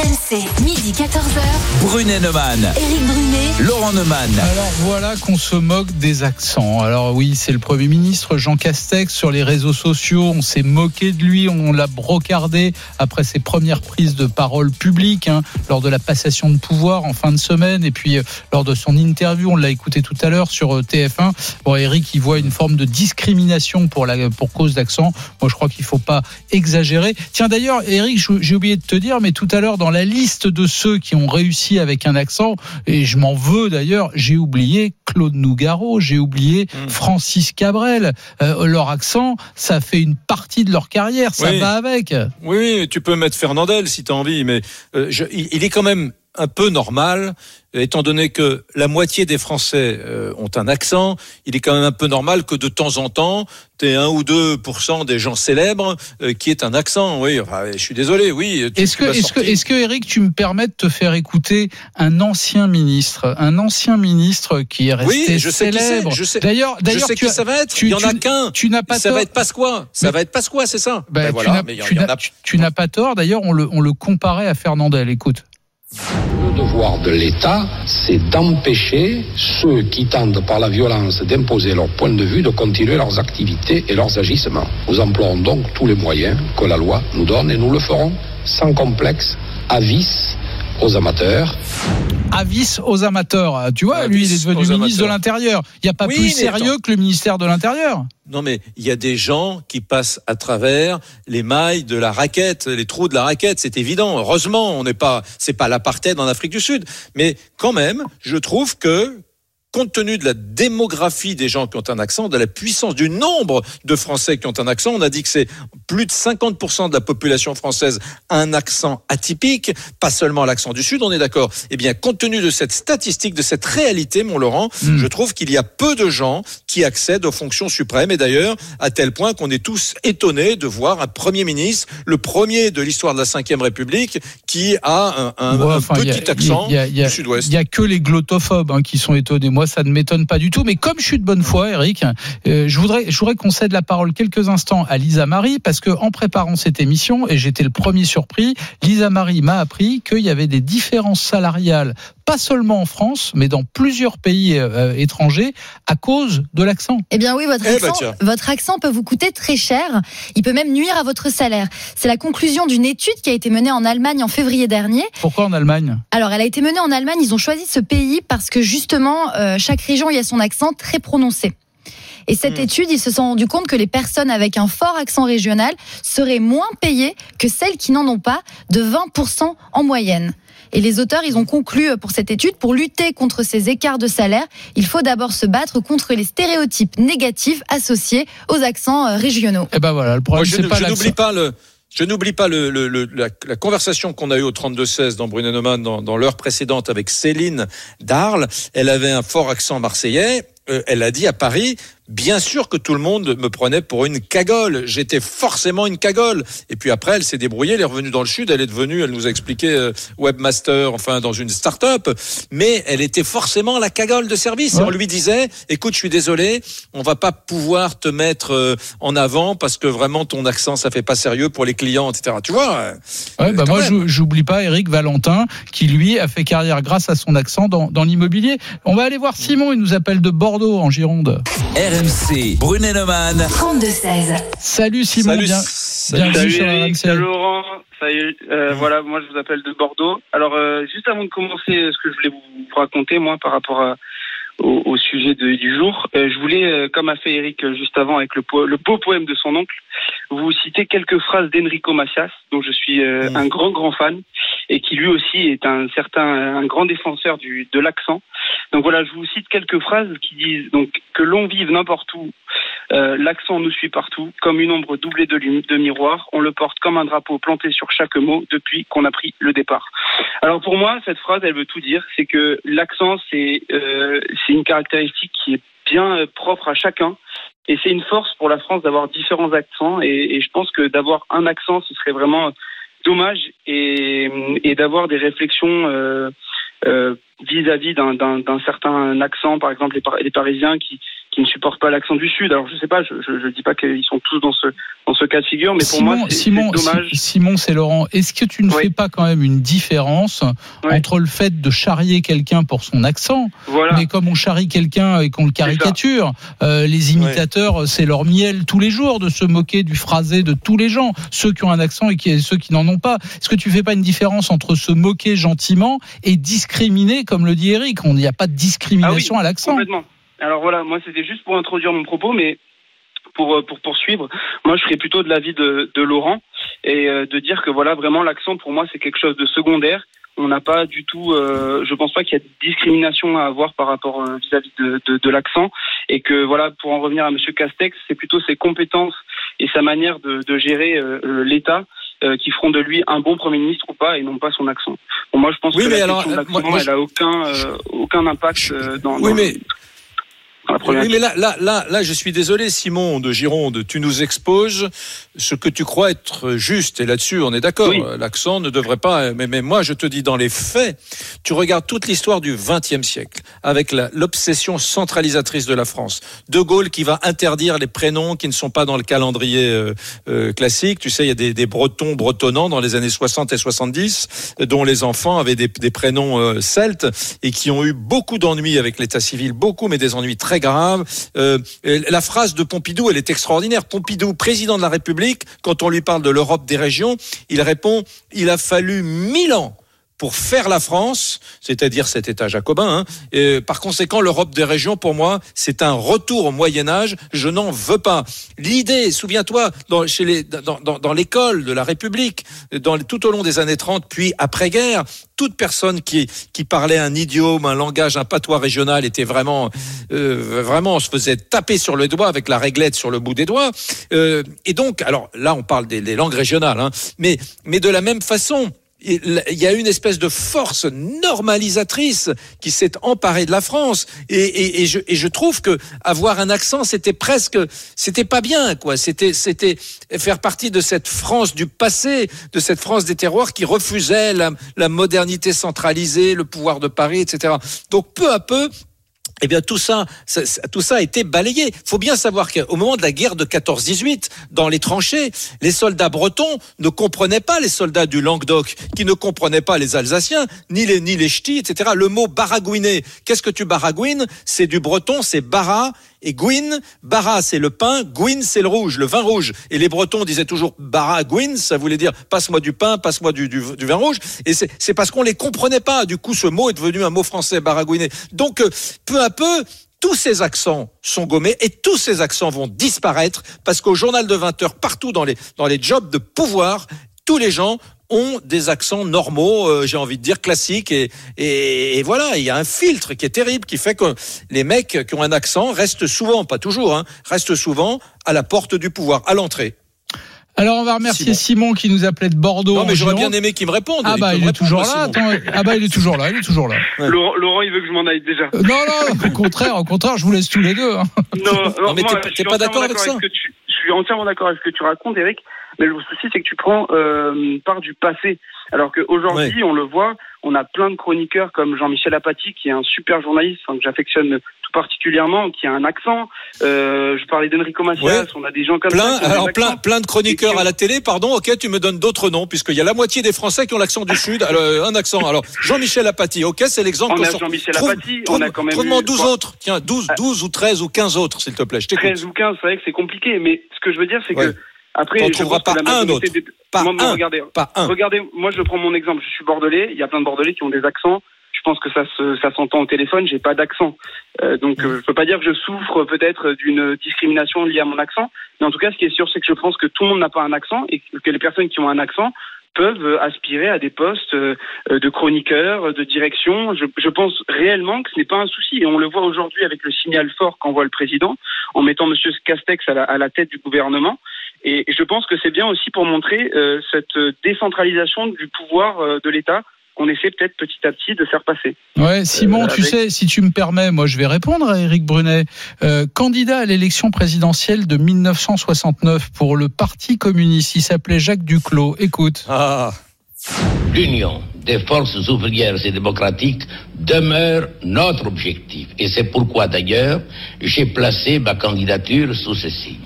RMC, midi 14h. Brunet Neumann. Éric Brunet. Laurent Neumann. Alors voilà qu'on se moque des accents. Alors oui, c'est le Premier ministre Jean Castex sur les réseaux sociaux. On s'est moqué de lui, on l'a brocardé après ses premières prises de parole publiques hein, lors de la passation de pouvoir en fin de semaine et puis euh, lors de son interview, on l'a écouté tout à l'heure sur euh, TF1. Bon, Eric, il voit une forme de discrimination pour la pour cause d'accent. Moi, je crois qu'il faut pas exagérer. Tiens d'ailleurs, Eric, je- j'ai oublié de te dire, mais tout à l'heure dans la liste de ceux qui ont réussi avec un accent, et je m'en veux d'ailleurs, j'ai oublié Claude Nougaro, j'ai oublié Hmm. Francis Cabrel. Euh, leur accent, ça fait une partie de leur carrière, ça Oui. va avec. Oui, oui, tu peux mettre Fernandel si tu as envie, mais euh, je- il, il est quand même un peu normal, étant donné que la moitié des Français euh, ont un accent, il est quand même un peu normal que de temps en temps, tu aies 1 ou 2% des gens célèbres euh, qui aient un accent. Oui, enfin, je suis désolé, oui. Est-ce que, est-ce que, est-ce que, Eric, tu me permets de te faire écouter un ancien ministre, un ancien ministre qui est resté Oui, je sais qui célèbre. je sais- D'ailleurs, d'ailleurs, tu qui as- ça va être. tu- il y en a qu'un. Tu n'as pas ça tort. va être Pasqua. Ça Mais- va être Pasqua, c'est ça. Ben, Ben voilà, tu n'as pas tort. D'ailleurs, on le, on le comparait à Fernandel. Écoute. Le devoir de l'État, c'est d'empêcher ceux qui tentent par la violence d'imposer leur point de vue de continuer leurs activités et leurs agissements. Nous emploierons donc tous les moyens que la loi nous donne et nous le ferons sans complexe, avis aux amateurs. Avis aux amateurs. Tu vois, lui, il est devenu ministre de l'Intérieur. Il n'y a pas Oui, plus sérieux que le ministère de l'Intérieur. Non, mais il y a des gens qui passent à travers les mailles de la raquette, les trous de la raquette. C'est évident. Heureusement, on n'est pas, c'est pas l'apartheid en Afrique du Sud. Mais quand même, je trouve que, compte tenu de la démographie des gens qui ont un accent, de la puissance du nombre de Français qui ont un accent, on a dit que c'est plus de 50% de la population française a un accent atypique, pas seulement l'accent du Sud, on est d'accord. Eh bien, compte tenu de cette statistique, de cette réalité, mon Laurent, Hmm. je trouve qu'il y a peu de gens qui accèdent aux fonctions suprêmes. Et d'ailleurs, à tel point qu'on est tous étonnés de voir un Premier ministre, le premier de l'histoire de la Ve République, qui a un, un- Ouais, un enfin, il y a- petit accent a- du Sud-Ouest. Il y a que les glottophobes hein, qui sont étonnés. Moi, ça ne m'étonne pas du tout. Mais comme je suis de bonne foi, Eric, euh, je voudrais, je qu'on cède la parole quelques instants à Lisa Marie parce que en préparant cette émission, et j'étais le premier surpris, Lisa Marie m'a appris qu'il y avait des différences salariales, pas seulement en France, mais dans plusieurs pays euh, étrangers, à cause de l'accent. Eh bien oui, votre Eh ben, accent, votre accent peut vous coûter très cher. Il peut même nuire à votre salaire. C'est la conclusion d'une étude qui a été menée en Allemagne en février dernier. Pourquoi en Allemagne? Alors, elle a été menée en Allemagne. Ils ont choisi ce pays parce que justement, euh, chaque région y a son accent très prononcé. Et cette étude, ils se sont rendus compte que les personnes avec un fort accent régional seraient moins payées que celles qui n'en ont pas, de 20% en moyenne. Et les auteurs, ils ont conclu euh, pour cette étude, pour lutter contre ces écarts de salaire, il faut d'abord se battre contre les stéréotypes négatifs associés aux accents euh, régionaux. Eh ben voilà, le Moi, problème je c'est pas je n'oublie pas le. Je n'oublie pas le, le- le- la, la conversation qu'on a eue au 32-16 dans Brunet Neumann dans, dans l'heure précédente avec Céline Darles. Elle avait un fort accent marseillais. Euh, elle a dit à Paris, bien sûr que tout le monde me prenait pour une cagole. J'étais forcément une cagole. Et puis après, elle s'est débrouillée, elle est revenue dans le sud, elle est devenue, elle nous a expliqué euh, webmaster, enfin dans une start-up, mais elle était forcément la cagole de service. Et on lui disait, écoute, je suis désolé, on va pas pouvoir te mettre euh, en avant parce que vraiment ton accent, ça fait pas sérieux pour les clients, etc. Tu vois euh, Ouais, bah quand moi, j'oublie pas Eric Valentin, qui lui a fait carrière grâce à son accent dans, dans l'immobilier. On va aller voir Simon, il nous appelle de Bordeaux, en Gironde. RMC, Brunet-Neumann. 32-16. Salut Simon, Salut, bien, salut. bienvenue Salut sur Eric, RMC. salut Laurent, salut. Euh, Voilà, moi je vous appelle de Bordeaux. Alors euh, juste avant de commencer, euh, ce que je voulais vous raconter moi par rapport à- au, au sujet de- du jour, euh, je voulais, euh, comme a fait Eric juste avant avec le, po- le beau poème de son oncle, vous citer quelques phrases d'Enrico Macias, dont je suis euh, un grand grand fan et qui lui aussi est un certain un grand défenseur du de l'accent. Donc voilà, je vous cite quelques phrases qui disent donc que l'on vive n'importe où, euh, l'accent nous suit partout, comme une ombre doublée de, miroir. On le porte comme un drapeau planté sur chaque mot depuis qu'on a pris le départ. Alors pour moi, cette phrase, elle veut tout dire. C'est que l'accent, c'est euh, une caractéristique qui est bien euh, propre à chacun. Et c'est une force pour la France d'avoir différents accents. Et, je pense que d'avoir un accent, ce serait vraiment dommage. Et, d'avoir des réflexions euh, euh, vis-à-vis d'un- certain accent, par exemple les Parisiens qui, qui ne supportent pas l'accent du Sud. Alors je sais pas, je, je dis pas qu'ils sont tous dans ce dans ce cas de figure, mais pour Simon, moi c'est dommage. Si- Simon, c'est Laurent. Est-ce que tu ne fais pas quand même une différence entre le fait de charrier quelqu'un pour son accent, Voilà. mais comme on charrie quelqu'un et qu'on le caricature, euh, les imitateurs, c'est leur miel tous les jours de se moquer du phrasé de tous les gens, ceux qui ont un accent et qui, ceux qui n'en ont pas. Est-ce que tu fais pas une différence entre se moquer gentiment et discriminer, comme le dit Eric On n'y a pas de discrimination Ah à l'accent. Complètement. Alors voilà, moi c'était juste pour introduire mon propos, mais pour, euh, pour poursuivre, moi je serais plutôt de l'avis de, de Laurent et euh, de dire que voilà, vraiment l'accent pour moi c'est quelque chose de secondaire. On n'a pas du tout, euh, je pense pas qu'il y a de discrimination à avoir par rapport euh, vis-à-vis de, de, de l'accent et que voilà, pour en revenir à Monsieur Castex, c'est plutôt ses compétences et sa manière de, de gérer euh, l'État euh, qui feront de lui un bon Premier ministre ou pas et non pas son accent. Bon, moi je pense Oui, que mais la alors, question de euh, l'accent, moi- moi, elle a aucun, euh, aucun impact euh, dans, Oui, dans- mais- Oui, mais là, là, là, là, je suis désolé, Simon de Gironde, tu nous exposes ce que tu crois être juste. Et là-dessus, on est d'accord. L'accent ne devrait pas. Mais, mais moi, je te dis, dans les faits, tu regardes toute l'histoire du XXe siècle avec l'obsession centralisatrice de la France. De Gaulle qui va interdire les prénoms qui ne sont pas dans le calendrier euh, euh, classique. Tu sais, il y a des, des Bretons bretonnants dans les années 60 et 70 euh, dont les enfants avaient des, des prénoms euh, celtes et qui ont eu beaucoup d'ennuis avec l'état civil, beaucoup, mais des ennuis très graves. Euh, la phrase de Pompidou, elle est extraordinaire. Pompidou, président de la République, quand on lui parle de l'Europe des régions, il répond il a fallu mille ans pour faire la France, c'est-à-dire cet État jacobin. hein. Et par conséquent, l'Europe des régions, pour moi, c'est un retour au Moyen Âge. Je n'en veux pas. L'idée, souviens-toi, dans, chez les, dans, dans, dans l'école de la République, dans, tout au long des années 30, puis après-guerre, toute personne qui, qui parlait un idiome, un langage, un patois régional était vraiment, euh, vraiment, on se faisait taper sur le doigt avec la réglette sur le bout des doigts. Euh, et donc, alors là, on parle des, des langues régionales, hein, mais, mais de la même façon, il y a une espèce de force normalisatrice qui s'est emparée de la France. Et, je, trouve que avoir un accent c'était presque c'était pas bien quoi. C'était c'était faire partie de cette France du passé de cette France des terroirs qui refusait la modernité centralisée le pouvoir de Paris etc donc peu à peu eh bien, tout ça, tout ça a été balayé. Il faut bien savoir qu'au moment de la guerre de 14-18, dans les tranchées, les soldats bretons ne comprenaient pas les soldats du Languedoc, qui ne comprenaient pas les Alsaciens, ni les, ni les ch'tis, etc. Le mot baragouiner, qu'est-ce que tu baragouines? C'est du breton, c'est bara et gouine. Bara, c'est le pain, gouine, c'est le rouge, le vin rouge. Et les bretons disaient toujours bara, gouine, ça voulait dire passe-moi du pain, passe-moi du, vin rouge. Et c'est parce qu'on les comprenait pas. Du coup, ce mot est devenu un mot français, baragouiner. Donc, euh, peu à peu, tous ces accents sont gommés et tous ces accents vont disparaître parce qu'au journal de 20 heures, partout dans les jobs de pouvoir, tous les gens ont des accents normaux, euh, j'ai envie de dire classiques, et, et, et voilà, il y a un filtre qui est terrible, qui fait que les mecs qui ont un accent restent souvent, pas toujours, hein, restent souvent à la porte du pouvoir, à l'entrée. Alors on va remercier Simon, qui nous appelait de Bordeaux. Non, mais j'aurais bien aimé qu'il me réponde. Ah bah il est toujours là. Attends, ah bah il est toujours là. Il est toujours là. Laurent, Laurent, il veut que je m'en aille déjà. Euh, Non non, au contraire, au contraire, je vous laisse tous les deux. hein. Non, non, mais moi, t'es- pas d'accord avec ça ce que tu- Je suis entièrement d'accord avec ce que tu racontes, Eric. Mais le souci, c'est que tu prends euh, part du passé. Alors qu'aujourd'hui, on le voit, on a plein de chroniqueurs comme Jean-Michel Apathy, qui est un super journaliste, enfin, que j'affectionne tout particulièrement, qui a un accent. Euh, je parlais d'Enrico Macias, Ouais. on a des gens comme Plein, ça. alors plein, plein de chroniqueurs à la télé, pardon, ok, tu me donnes d'autres noms, puisqu'il y a la moitié des Français qui ont l'accent du Sud, alors, euh, un accent. Alors, Jean-Michel Apathy, ok, c'est l'exemple. On a. Jean-Michel Apathy, on a quand même eu- 12 bon. autres. Tiens, 12, 12 ou 13 ou 15 autres, s'il te plaît, je t'écoute. 13 ou 15, c'est vrai que c'est compliqué, mais ce que je veux dire, c'est Ouais. que après, je trouveras pense que pas un autre. des- Pas mais un. regardez, Pas un. regardez, moi je prends mon exemple, je suis bordelais, il y a plein de bordelais qui ont des accents. Je pense que ça se, ça s'entend au téléphone, j'ai pas d'accent. Euh, donc Mmh. euh, je peux pas dire que je souffre peut-être d'une discrimination liée à mon accent, mais en tout cas ce qui est sûr c'est que je pense que tout le monde n'a pas un accent et que les personnes qui ont un accent peuvent euh, aspirer à des postes euh, de chroniqueurs, de direction. Je, je pense réellement que ce n'est pas un souci. Et on le voit aujourd'hui avec le signal fort qu'envoie le président en mettant Monsieur Castex à la, à la tête du gouvernement. Et je pense que c'est bien aussi pour montrer euh, cette décentralisation du pouvoir euh, de l'État qu'on essaie peut-être petit à petit de faire passer. Ouais, Simon, Euh, tu avec- sais, si tu me permets, moi je vais répondre à Éric Brunet. Euh, candidat à l'élection présidentielle de 1969 pour le Parti communiste, il s'appelait Jacques Duclos. Écoute. Ah. L'union des forces ouvrières et démocratiques demeure notre objectif. Et c'est pourquoi d'ailleurs j'ai placé ma candidature sous ceci.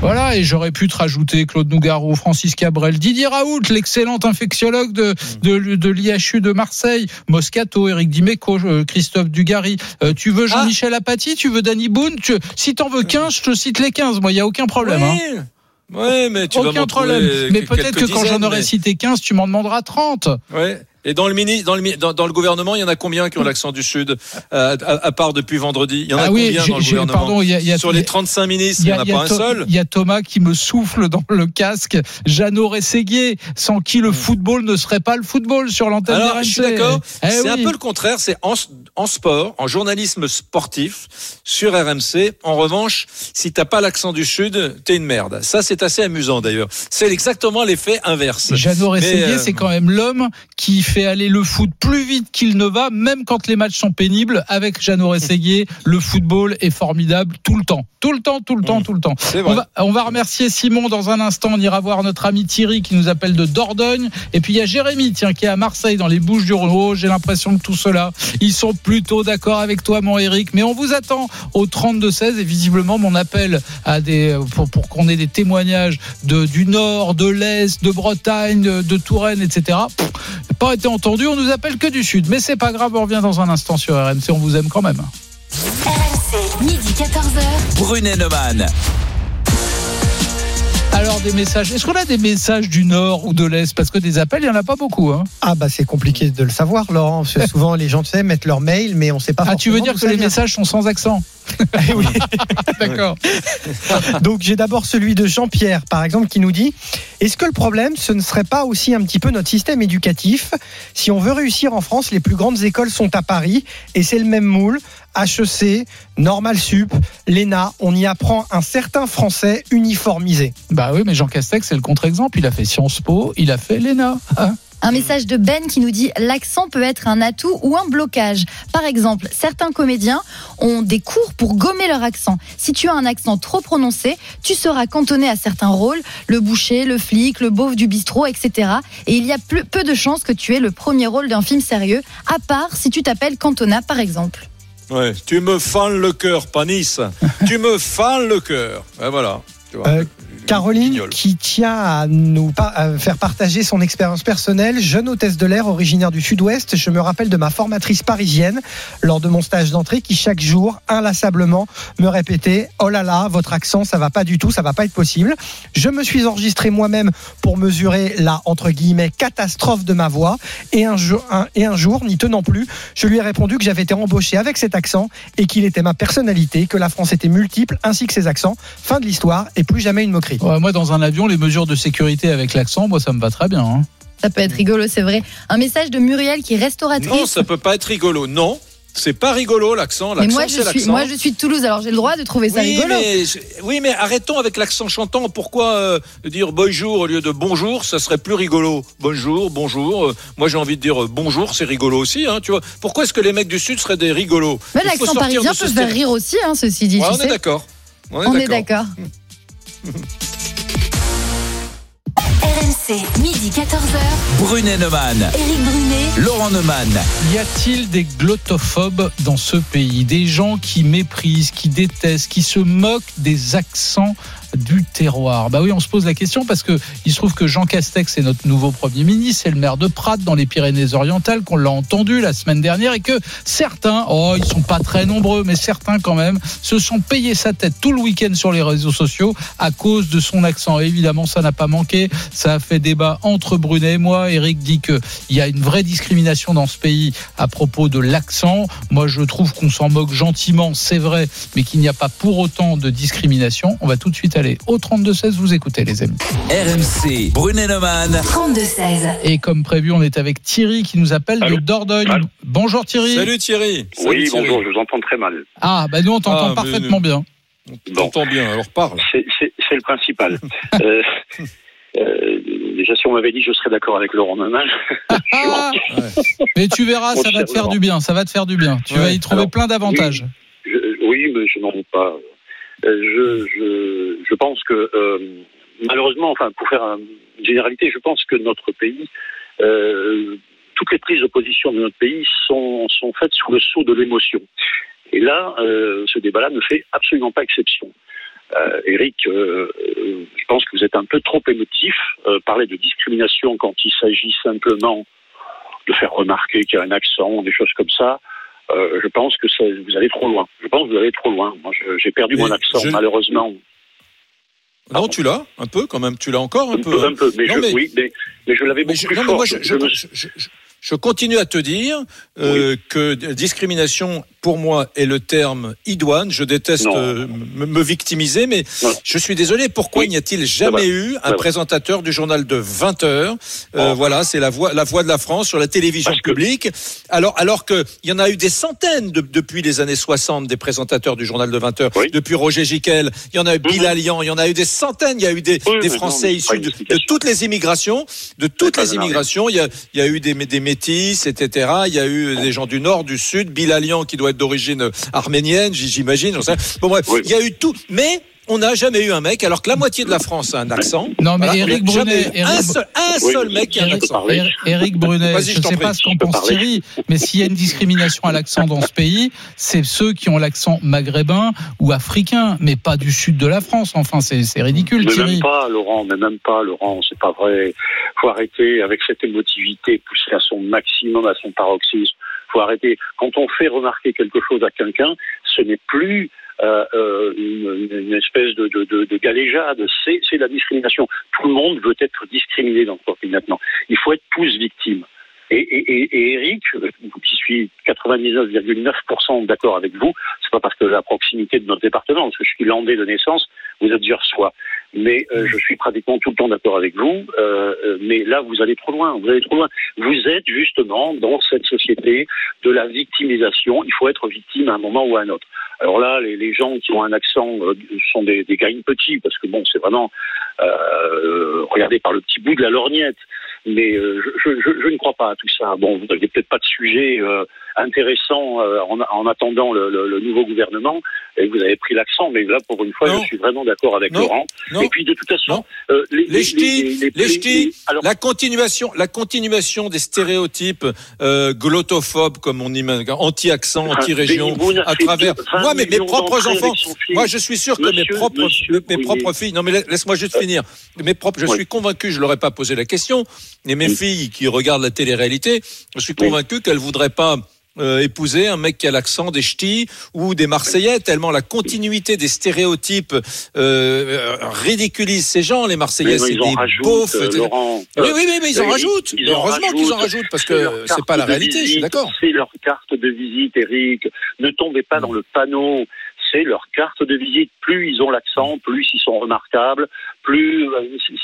Voilà, et j'aurais pu te rajouter Claude Nougaro, Francis Cabrel, Didier Raoult, l'excellent infectiologue de, de, de l'IHU de Marseille, Moscato, Éric Dimeco, euh, Christophe Dugarry. Euh, tu veux Jean-Michel Apathy, tu veux Danny Boone tu, Si t'en veux 15, je te cite les 15, moi, il n'y a aucun problème. hein. Ouais, mais tu vas Aucun trouver problème. Mais peut-être que quand j'en aurai mais- cité 15, tu m'en demanderas 30. Ouais. Et dans le mini, dans le, dans, dans le gouvernement, il y en a combien qui ont l'accent du Sud, euh, à, à part depuis vendredi? Il y en a Ah oui, combien dans le gouvernement? pardon, y a- y a- Sur les 35 ministres, il n'y en a, y a pas un seul? il y a Thomas qui me souffle dans le casque. Jeannot Rességuier, sans qui le football ne serait pas le football sur l'antenne Hmm. Alors, RMC. je suis d'accord. Eh c'est oui. un peu le contraire. C'est en, en sport, en journalisme sportif, sur RMC. En revanche, si t'as pas l'accent du Sud, t'es une merde. Ça, c'est assez amusant d'ailleurs. C'est exactement l'effet inverse. Jeannot Rességuier, euh, c'est quand même l'homme qui fait aller le foot plus vite qu'il ne va, même quand les matchs sont pénibles. Avec Jeannot Rességuier, le football est formidable tout le temps. Tout le temps, tout le temps, tout le temps. On va, on va remercier Simon dans un instant. On ira voir notre ami Thierry qui nous appelle de Dordogne. Et puis il y a Jérémy, tiens, qui est à Marseille, dans les Bouches du Rhône. Oh, J'ai l'impression que tout cela, ils sont plutôt d'accord avec toi, mon Eric. Mais on vous attend au 32-16 et visiblement mon appel à des, pour, pour qu'on ait des témoignages de, du Nord, de l'Est, de Bretagne, de, de Touraine, etc. pff, pas été entendu. On nous appelle que du Sud. Mais c'est pas grave, on revient dans un instant sur RMC. On vous aime quand même. RMC, midi 14h. Brunet Neumann. Alors des messages. Est-ce qu'on a des messages du Nord ou de l'Est? Parce que des appels, il n'y en a pas beaucoup. Hein. Ah bah c'est compliqué de le savoir, Laurent. Parce que souvent les gens tu sais, mettent leur mail, mais on ne sait pas. Ah, tu veux dire que les vient. messages sont sans accent? oui. D'accord. Donc j'ai d'abord celui de Jean-Pierre, par exemple, qui nous dit Est-ce que le problème, ce ne serait pas aussi un petit peu notre système éducatif? Si on veut réussir en France, les plus grandes écoles sont à Paris et c'est le même moule. HEC, Normal Sup, l'ENA, on y apprend un certain français uniformisé. Bah oui, mais Jean Castex, c'est le contre-exemple. Il a fait Sciences Po, il a fait l'ENA. Hein Un message de Ben qui nous dit l'accent peut être un atout ou un blocage. Par exemple, certains comédiens ont des cours pour gommer leur accent. Si tu as un accent trop prononcé, tu seras cantonné à certains rôles, le boucher, le flic, le beauf du bistrot, etc. Et il y a peu, peu de chances que tu aies le premier rôle d'un film sérieux, à part si tu t'appelles Cantona, par exemple. Ouais, tu me fends le cœur, Panis. tu me fends le cœur. Ben voilà. Tu vois. Euh, Caroline qui tient à nous à faire partager son expérience personnelle, jeune hôtesse de l'air originaire du sud-ouest, je me rappelle de ma formatrice parisienne lors de mon stage d'entrée qui chaque jour inlassablement me répétait "Oh là là, votre accent ça va pas du tout, ça va pas être possible." Je me suis enregistré moi-même pour mesurer la entre guillemets catastrophe de ma voix et un jour un- et un jour n'y tenant plus, je lui ai répondu que j'avais été embauché avec cet accent et qu'il était ma personnalité, que la France était multiple ainsi que ses accents. Fin de l'histoire et plus jamais une moquerie. Ouais, moi, dans un avion, les mesures de sécurité avec l'accent, moi, ça me va très bien. hein. Ça peut être rigolo, c'est vrai. Un message de Muriel qui est restauratrice. Non, ça peut pas être rigolo. Non. C'est pas rigolo l'accent. Mais moi je, suis, moi, je suis de Toulouse, alors j'ai le droit de trouver ça oui, rigolo. mais, oui, mais arrêtons avec l'accent chantant. Pourquoi euh, dire bonjour au lieu de bonjour Ça serait plus rigolo? Bonjour, bonjour. Euh, moi, j'ai envie de dire euh, bonjour, c'est rigolo aussi. Hein, tu vois Pourquoi est-ce que les mecs du Sud seraient des rigolos? Mais l'accent parisien peut faire rire aussi, hein, ceci dit. Ouais, tu on sais. est d'accord. On est On est d'accord. RMC, midi 14h. Brunet Neumann. Éric Brunet. Laurent Neumann. Y a-t-il des glottophobes dans ce pays? Des gens qui méprisent, qui détestent, qui se moquent des accents du terroir Bah oui, on se pose la question parce que il se trouve que Jean Castex est notre nouveau Premier ministre, c'est le maire de Prat dans les Pyrénées-Orientales, qu'on l'a entendu la semaine dernière, et que certains, oh, ils sont pas très nombreux, mais certains quand même, se sont payés sa tête tout le week-end sur les réseaux sociaux à cause de son accent. Évidemment, ça n'a pas manqué, ça a fait débat entre Brunet et moi. Eric dit que il y a une vraie discrimination dans ce pays à propos de l'accent. Moi, je trouve qu'on s'en moque gentiment, c'est vrai, mais qu'il n'y a pas pour autant de discrimination. On va tout de suite aller au 32-16, vous écoutez les amis. RMC. Brunet Neumann. 32-16. Et comme prévu, on est avec Thierry qui nous appelle de Dordogne. Bonjour Thierry. Salut Thierry. Oui, Thierry. bonjour, je vous entends très mal. Ah, bah nous on t'entend Ah, mais parfaitement nous- bien. Bon, T'entends bien, alors parle. c'est le principal. Euh, euh, déjà, si on m'avait dit que je serais d'accord avec Laurent Neumann, Ah mais tu verras, ça va te faire du bien, ça va te faire du bien. Tu Ouais. vas y trouver Alors, plein d'avantages. je- oui, mais je n'en doute pas. Euh, je, pense que, euh, malheureusement, enfin, pour faire un- une généralité, je pense que notre pays, euh, toutes les prises de position de notre pays sont, faites sous le sceau de l'émotion. Et là, ce débat-là ne fait absolument pas exception. Euh, Eric, je pense que vous êtes un peu trop émotif. Parler de discrimination quand il s'agit simplement de faire remarquer qu'il y a un accent, des choses comme ça, euh, je pense que ça, vous allez trop loin. Je pense que vous allez trop loin. Moi, j'ai perdu Mais mon accent, je- malheureusement. Non, tu l'as un peu quand même. Tu l'as encore un, Un peu, un peu, mais, Non, je, mais- oui, mais, mais je l'avais beaucoup je, plus non, fort. moi, je, Je- je me- continue à te dire euh, que discrimination, pour moi, est le terme idoine. Je déteste euh, me, victimiser, mais je suis désolé. Pourquoi Oui. n'y a-t-il jamais eu un présentateur du journal de 20 heures? Euh, Oh. Voilà, c'est la voix, la voix de la France sur la télévision Parce que- publique. Alors, alors que il y en a eu des centaines de- depuis les années 60 des présentateurs du journal de 20 heures. Oui. Depuis Roger Giquel, il y en a eu Bilal Lian, il y en a eu des centaines. Il y a eu des, Oui, des mais non, Français issus de, toutes les immigrations, de toutes les immigrations. Il y a, il y a eu des, des métis, etc. Il y a eu des gens du nord, du sud. Bilalian qui doit être d'origine arménienne, j'imagine. Bon bref, Oui. il y a eu tout, mais on n'a jamais eu un mec, alors que la moitié de la France a un accent. Non, mais Voilà, jamais Brunet, eu un seul, un Oui, seul mec qui a un accent. Éric Brunet, je ne sais prie, pas ce qu'en pense parler. Thierry, mais s'il y a une discrimination à l'accent dans ce pays, c'est ceux qui ont l'accent maghrébin ou africain, mais pas du sud de la France. Enfin, c'est c'est ridicule, Mais Thierry. même pas, Laurent, mais même pas, Laurent, c'est pas vrai. Faut arrêter avec cette émotivité poussée à son maximum, à son paroxysme. Faut arrêter. Quand on fait remarquer quelque chose à quelqu'un, ce n'est plus euh, euh, une, espèce de, de, de, de galéjade, c'est c'est la discrimination. Tout le monde veut être discriminé dans notre pays maintenant. Il faut être tous victimes. Et, et Eric, euh, qui suis 99,9% d'accord avec vous, c'est pas parce que la proximité de notre département, parce que je suis landais de naissance, vous êtes soi. Mais euh, je suis pratiquement tout le temps d'accord avec vous. euh, euh, mais là, vous allez trop loin. Vous allez trop loin. Vous êtes justement dans cette société de la victimisation. Il faut être victime à un moment ou à un autre. Alors là, les, les gens qui ont un accent euh, sont des, des gains petits parce que bon, c'est vraiment regardé par le petit bout de la lorgnette. Mais je, je, je ne crois pas à tout ça. Bon, vous n'aviez peut-être pas de sujet intéressant en, en attendant le, le, le nouveau gouvernement et vous avez pris l'accent. Mais là, pour une fois, Non. je suis vraiment d'accord avec Non. Laurent. Non. Et puis, de toute façon, euh, les, Les ch'tis, les ch'tis, les- alors, la continuation, la continuation des stéréotypes euh, glottophobes, comme on imagine, anti-accent, anti-région, à travers. 20 Moi, mes, mes propres enfants, avec moi, je suis sûr que mes propres, monsieur mes propres filles. Non, mais la- laisse-moi juste finir. Mes propres, je Oui. suis convaincu, je leur ai pas posé la question, mais mes filles qui regardent la télé-réalité, je suis convaincu qu'elles voudraient pas. Euh, épouser un mec qui a l'accent des ch'tis ou des Marseillais, tellement la continuité des stéréotypes euh, euh, ridiculise ces gens. Les Marseillais, non, c'est ils en des rajoutent, beaufs. euh, Laurent. Oui, oui, oui, mais ils en rajoutent. ils en Heureusement qu'ils en rajoutent. parce que c'est pas la réalité. Je suis d'accord. C'est leur carte de visite, Eric. Ne tombez pas dans le panneau. C'est leur carte de visite. Plus ils ont l'accent, plus ils sont remarquables, plus.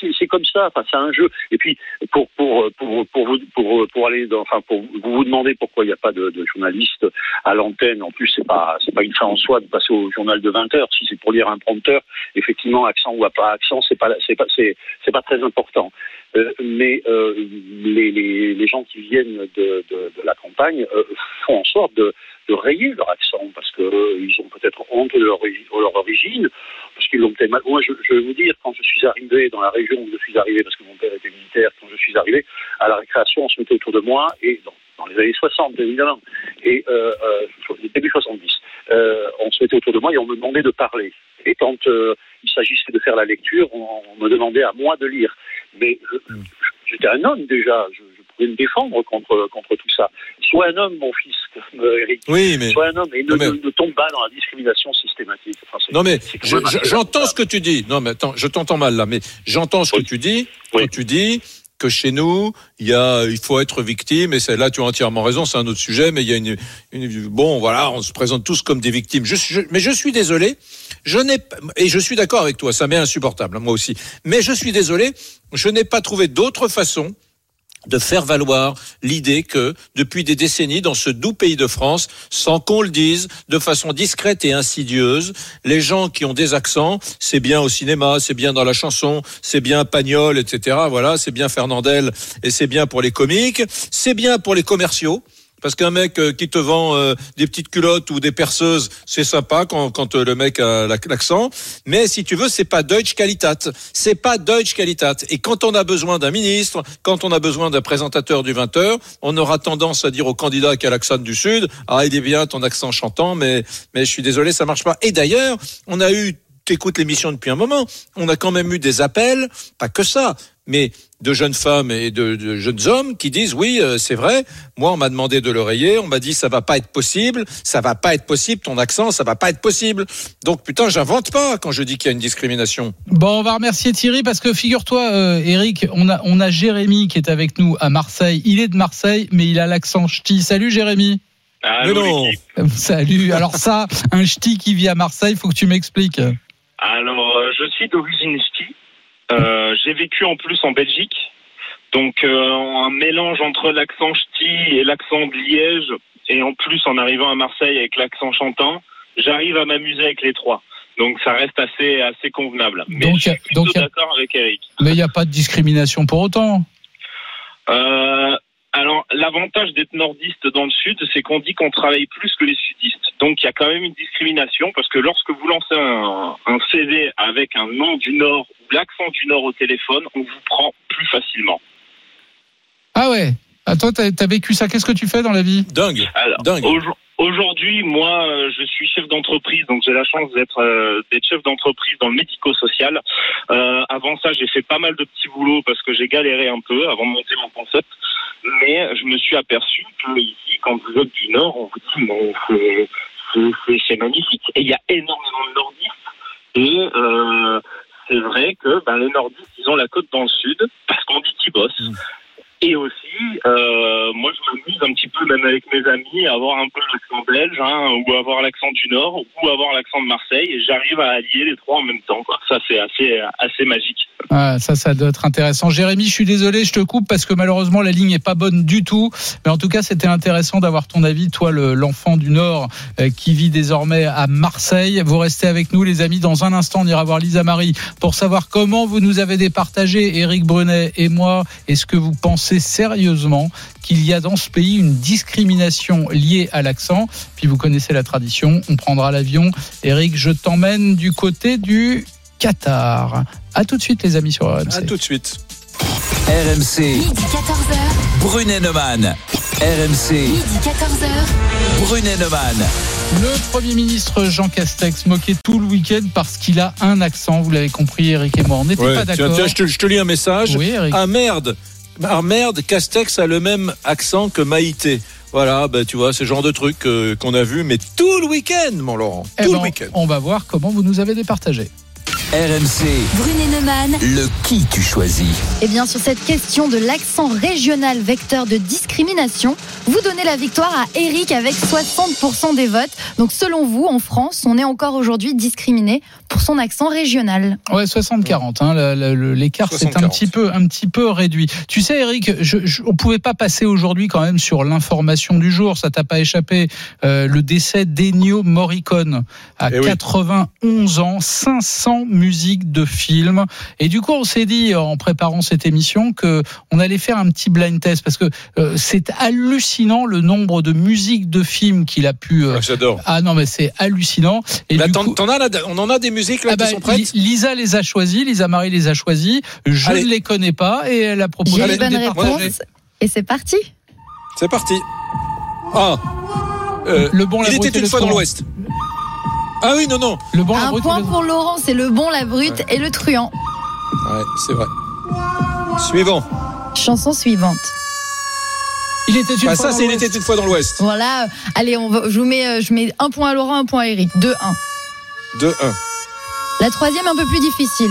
c'est- comme ça. Enfin, c'est un jeu. Et puis pour pour pour pour vous pour pour aller enfin pour vous vous demander pourquoi il n'y a pas de, journaliste à l'antenne. En plus, c'est pas c'est pas une fin en soi de passer au journal de 20 heures. Si c'est pour lire un prompteur, effectivement, accent ou pas accent, c'est pas c'est pas c'est c'est pas très important. Euh, mais euh, les, les, les gens qui viennent de, de, la campagne euh, font en sorte de, de rayer leur accent parce que euh, ils ont peut-être honte de leur, leur origine, parce qu'ils l'ont peut-être mal. Moi, je, je vais vous dire, quand je suis arrivé dans la région où je suis arrivé, parce que mon père était militaire, quand je suis arrivé à la récréation, on se mettait autour de moi et dans, dans les années 60, évidemment, et euh, euh, début 70, euh, on se mettait autour de moi et on me demandait de parler. Et quand il s'agissait de faire la lecture, on, on me demandait à moi de lire. Mais je- j'étais un homme déjà, je, pouvais me défendre contre, contre tout ça. Sois un homme, mon fils, comme euh, Eric. Oui, mais- Sois un homme et ne, Non, mais- ne- ne tombe pas dans la discrimination systématique. Enfin, Non mais je- j'entends ce que tu dis. Non mais attends, je t'entends mal là, mais j'entends ce que tu dis. Quand tu dis que chez nous, il y a, il faut être victime, et là tu as entièrement raison, c'est un autre sujet, mais il y a une, une- bon voilà, on se présente tous comme des victimes. Je, mais je suis désolé, je n'ai et je suis d'accord avec toi, ça m'est insupportable, moi aussi. Mais je suis désolé, je n'ai pas trouvé d'autre façon de faire valoir l'idée que depuis des décennies dans ce doux pays de France, sans qu'on le dise, de façon discrète et insidieuse, les gens qui ont des accents, c'est bien au cinéma, c'est bien dans la chanson, c'est bien Pagnol, etc. Voilà, c'est bien Fernandel et c'est bien pour les comiques, c'est bien pour les commerciaux. Parce qu'un mec euh, qui te vend euh, des petites culottes ou des perceuses, c'est sympa quand, quand euh, le mec a l'ac- l'accent. Mais si tu veux, c'est pas Deutsche Qualität. C'est pas Deutsche Qualität. Et quand on a besoin d'un ministre, quand on a besoin d'un présentateur du 20h, on aura tendance à dire au candidat qui a l'accent du Sud, ah, il est bien ton accent chantant, mais, mais je suis désolé, ça marche pas. Et d'ailleurs, on a eu, t'écoutes l'émission depuis un moment, on a quand même eu des appels, pas que ça, mais de jeunes femmes et de, de jeunes hommes qui disent oui, euh, c'est vrai. Moi, on m'a demandé de le rayer. On m'a dit ça va pas être possible, ça va pas être possible. Ton accent, ça va pas être possible. Donc putain, j'invente pas quand je dis qu'il y a une discrimination. Bon, on va remercier Thierry parce que figure-toi, euh, Eric, on a, on a Jérémy qui est avec nous à Marseille. Il est de Marseille, mais il a l'accent ch'ti. Salut Jérémy. Mais non. Euh, Salut. Alors ça, un ch'ti qui vit à Marseille, faut que tu m'expliques. Alors, euh, je suis d'origine ch'ti. Euh, J'ai vécu en plus en Belgique. Donc, euh, un mélange entre l'accent ch'ti et l'accent de Liège. Et en plus, en arrivant à Marseille avec l'accent chantant, j'arrive à m'amuser avec les trois. Donc, ça reste assez, assez convenable. Mais Donc, je suis plutôt d'accord avec Eric. Mais il n'y a pas de discrimination pour autant. Euh, alors, l'avantage d'être nordiste dans le sud, c'est qu'on dit qu'on travaille plus que les sudistes. Donc, il y a quand même une discrimination parce que lorsque vous lancez un, un CV avec un nom du Nord ou l'accent du Nord au téléphone, on vous prend plus facilement. Ah ouais. Ah, toi, t'as as vécu ça. Qu'est-ce que tu fais dans la vie? Dingue. Alors, aujourd- Aujourd'hui, moi, euh, je suis chef d'entreprise, donc j'ai la chance d'être euh, chef d'entreprise dans le médico-social. Euh, avant ça, j'ai fait pas mal de petits boulots parce que j'ai galéré un peu avant de monter mon concept. Mais je me suis aperçu que ici, quand vous êtes du Nord, on vous dit mais c'est- magnifique. Et il y a énormément de nordistes. Et euh, c'est vrai que ben, les nordistes, ils ont la côte dans le sud parce qu'on dit qu'ils bossent. Et aussi, euh, moi, je m'amuse un petit peu, même avec mes amis, à avoir un peu l'accent belge, hein, ou avoir l'accent du Nord, ou avoir l'accent de Marseille, et j'arrive à allier les trois en même temps. Quoi. Ça, c'est assez, assez magique. Ah, ça, ça doit être intéressant. Jérémy, je suis désolé, je te coupe parce que malheureusement la ligne est pas bonne du tout. Mais en tout cas, c'était intéressant d'avoir ton avis, toi, le- l'enfant du Nord euh, qui vit désormais à Marseille. Vous restez avec nous, les amis. Dans un instant, on ira voir Lisa Marie pour savoir comment vous nous avez départagé, Éric Brunet et moi. Est-ce que vous pensez sérieusement qu'il y a dans ce pays une discrimination liée à l'accent Puis vous connaissez la tradition, on prendra l'avion. Éric, je t'emmène du côté du Qatar. À tout de suite, les amis, sur RMC. À tout de suite. RMC, Midi 14h. Brunet Neumann. RMC, Midi 14h. Brunet Neumann. Le Premier ministre Jean Castex moquait tout le week-end parce qu'il a un accent. Vous l'avez compris, Eric et moi. On n'était Ouais, pas tiens, d'accord. tiens, je, te, je te lis un message. Oui, Eric. Ah merde Ah merde, Castex a le même accent que Maïté. Voilà, bah, tu vois, ce genre de truc euh, qu'on a vu, mais tout le week-end, mon Laurent. Eh Tout ben, le week-end. on va voir comment vous nous avez départagé. RMC, Brunet Neumann. le qui tu choisis Eh bien, sur cette question de l'accent régional vecteur de discrimination, Vous donnez la victoire à Eric avec 60% des votes. Donc selon vous, en France, on est encore aujourd'hui discriminé pour son accent régional. Ouais, 60-40. Hein, L'écart c'est un 60-40. petit peu, un petit peu réduit. Tu sais, Eric, je, je- on pouvait pas passer aujourd'hui quand même sur l'information du jour. Ça t'a pas échappé. Euh, le décès d'Ennio Morricone à Eh oui. 91 ans, 500 musiques de films. Et du coup, on s'est dit en préparant cette émission que on allait faire un petit blind test parce que euh, c'est hallucinant le nombre de musiques de films qu'il a pu. euh, J'adore. ah non, mais c'est hallucinant. Et Là, du t'en- coup- t'en as là, on en a des musiques là ah bah, qui sont prêtes. Li- Lisa les a choisis, Lisa Marie les a choisis. Je Allez. ne les connais pas et elle a proposé J'ai partager. réponses. Et c'est parti. C'est parti. Ah. Euh, Le bon, la il était une fois dans l'Ouest. Ah oui, non, non. Le bon, la Un brute, point le- pour Laurent, c'est le bon, la brute et le truand. Ouais, c'est vrai. Suivant. Chanson suivante. Il était une Bah, fois ça, dans c'est il était une fois dans l'Ouest. Voilà. Allez, on va, je vous mets, euh, je mets un point à Laurent, un point à Eric. 2-1. 2-1. La troisième, un peu plus difficile.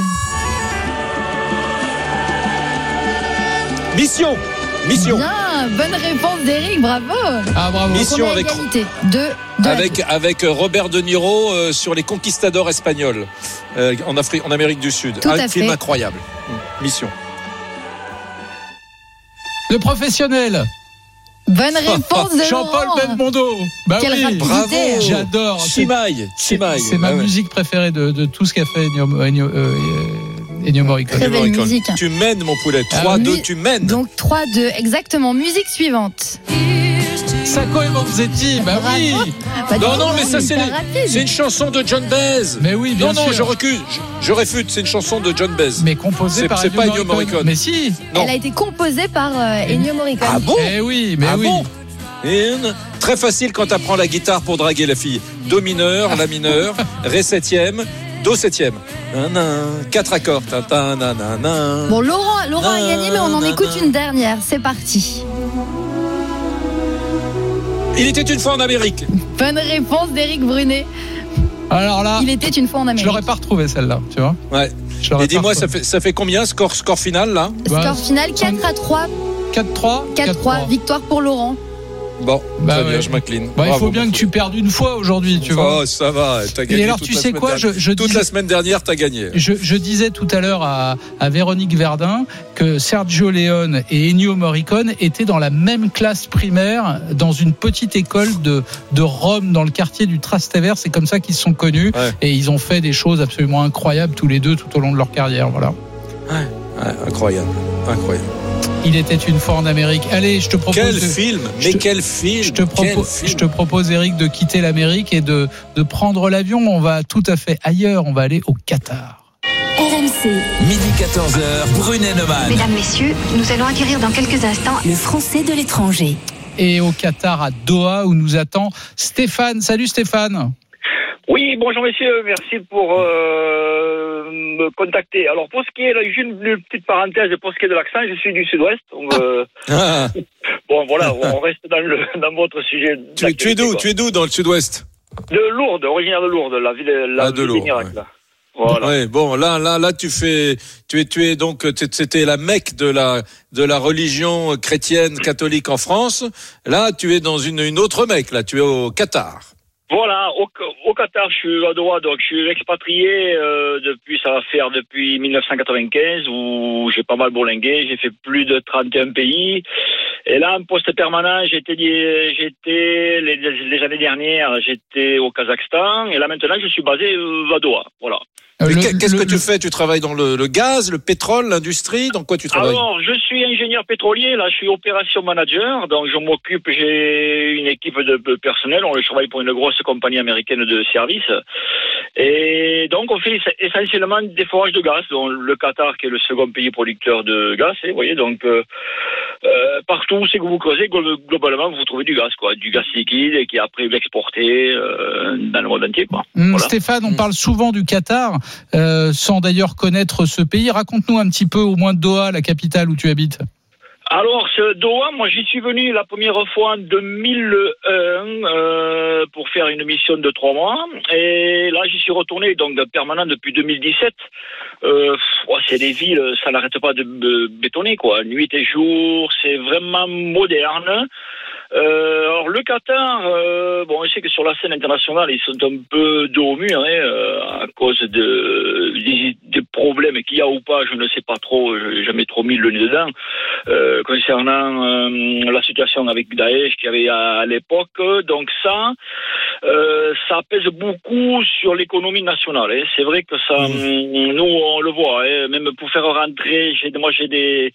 Mission. Mission. Bien, bonne réponse d'Eric, bravo. Ah bravo. Mission avec- deux à Avec, avec euh, Robert De Niro euh, sur les conquistadors espagnols euh, en, Afrique, en Amérique du Sud. Tout Un film fait. incroyable. Mission. Le professionnel. Bonne réponse de Jean-Paul. Belmondo. Bah Quelle oui. rapidité. Bravo. J'adore. C'est- Chimaï. C'est Chimaï. c'est ma Ah ouais. musique préférée de, de tout ce qu'a fait Ennio, Ennio, Morricone. Très belle Morricone. musique. Tu mènes, mon poulet. Ah, 3-2, oui. tu mènes. Donc 3-2, exactement. Musique suivante. Sacco et Vanzetti. Bah oui. Bah, non, non, mais ça, c'est c'est une chanson de John Baez. Mais oui, bien non, non, sûr. je recuse. Je, je réfute. C'est une chanson de John Baez. Mais composé C'est- par c'est Ennio pas Ennio Morricone. Mais si. Non. Elle a été composée par euh, Ennio Morricone. Ah bon Eh oui, mais Ah oui. bon. Très facile quand t'apprends la guitare pour draguer la fille. Do mineur, la mineur, ré septième, do septième. Quatre accords. Bon, Laurent, Laurent a gagné, mais on en écoute une dernière. C'est parti. Il était une fois en Amérique. Bonne réponse d'Éric Brunet. Alors là, Il était une fois en je Amérique. l'aurais pas retrouvé celle-là, tu vois. Ouais. Je Et dis-moi, ça fait, ça fait combien score, score final là? Bah, Score final 4 à 3. 4-3 4-3. Victoire pour Laurent. Bon, Bah très ouais. bien, je m'incline. Bah, il faut bien que tu perdes une fois aujourd'hui, tu vois. Oh, ça va, t'as gagné. Et alors, toute tu la sais semaine quoi, dernière. je, je Toute disais- la semaine dernière, t'as gagné. Je, je disais tout à l'heure à, à Véronique Verdun que Sergio Leone et Ennio Morricone étaient dans la même classe primaire dans une petite école de, de Rome dans le quartier du Trastevere. C'est comme ça qu'ils se sont connus Ouais. et ils ont fait des choses absolument incroyables tous les deux tout au long de leur carrière. Voilà. Ouais, incroyable, incroyable. Il était une fois en Amérique. Allez, je te propose. Quel de- film Mais te- quel film Je te, Quel propose, film je te propose, Eric, de quitter l'Amérique et de, de prendre l'avion. On va tout à fait ailleurs. On va aller au Qatar. RMC, Midi 14h, Brunet Neumann. Mesdames, Messieurs, nous allons acquérir dans quelques instants le français de l'étranger. Et au Qatar, à Doha, où nous attend Stéphane. Salut Stéphane. Oui, bonjour messieurs, merci pour euh, me contacter. Alors pour ce qui est, là, une, une petite parenthèse, pour ce qui est de l'accent, je suis du sud-ouest. euh, Ah, bon voilà, on reste dans, le, dans votre sujet. tu, es- tu es d'où. Tu es d'où dans le sud-ouest? De Lourdes, originaire de Lourdes, la ville, la Ah, de Lourdes, ouais. Voilà. Ouais, bon, là, là, là, tu fais, tu es, tu es donc, c'était la Mecque de la, de la religion chrétienne catholique en France. Là, tu es dans une, une autre Mecque. Là, tu es au Qatar. Voilà, au, au Qatar, je suis à Doha, donc je suis expatrié euh, depuis, ça va faire depuis 1995, où j'ai pas mal bourlingué, j'ai fait plus de 31 pays. Et là, en poste permanent, j'étais, j'étais les, les années dernières, j'étais au Kazakhstan, et là maintenant, je suis basé euh, à Doha. Voilà. Qu'est- Qu'est-ce que tu fais? Tu travailles dans le, le gaz, le pétrole, l'industrie? Dans quoi tu travailles? Alors, je suis ingénieur pétrolier, là, je suis opération manager, donc je m'occupe, j'ai une équipe de de personnel, on travaille pour une grosse compagnie américaine de services, et donc on fait essentiellement des forages de gaz, dont le Qatar qui est le second pays producteur de gaz, et vous voyez, donc euh, euh, partout où c'est que vous creusez, glo- globalement, vous trouvez du gaz, quoi, du gaz liquide, et qui est après exporté euh, dans le monde entier, quoi. Hum, Voilà. Stéphane, on parle souvent du Qatar, euh, sans d'ailleurs connaître ce pays. Raconte-nous un petit peu, au moins de Doha, la capitale où tu habites. Alors, ce Doha, moi, j'y suis venu la première fois en 2001 euh, pour faire une mission de trois mois. Et là, j'y suis retourné, donc permanent depuis 2017. Euh, c'est des villes, ça n'arrête pas de bétonner, quoi. Nuit et jour, c'est vraiment moderne. Euh, alors le Qatar, euh, bon, je sais que sur la scène internationale, ils sont un peu dos au mur hein, euh, à cause de, des, des problèmes qu'il y a ou pas, je ne sais pas trop, je n'ai jamais trop mis le nez dedans, euh, concernant euh, la situation avec Daesh qu'il y avait à, à l'époque. Donc ça, euh, ça pèse beaucoup sur l'économie nationale. hein. C'est vrai que ça, hum, nous on le voit, hein, même pour faire rentrer, moi j'ai des,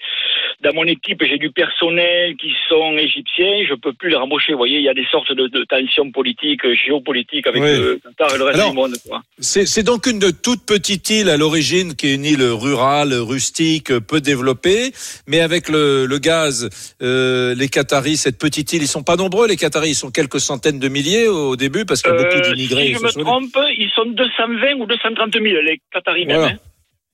dans mon équipe, j'ai du personnel qui sont égyptiens, je peux plus les rembaucher. Vous voyez, il y a des sortes de, de tensions politiques, euh, géopolitiques avec Oui. le Qatar et le reste Alors, du monde. C'est c'est donc une toute petite île à l'origine qui est une île rurale, rustique, peu développée, mais avec le, le gaz, euh, les Qataris, cette petite île, ils sont pas nombreux. Les Qataris, ils sont quelques centaines de milliers au début parce qu'il y a beaucoup Euh, d'immigrés. si je me trompe, ils sont 220 ou 230 000, les Qataris même. Voilà. hein.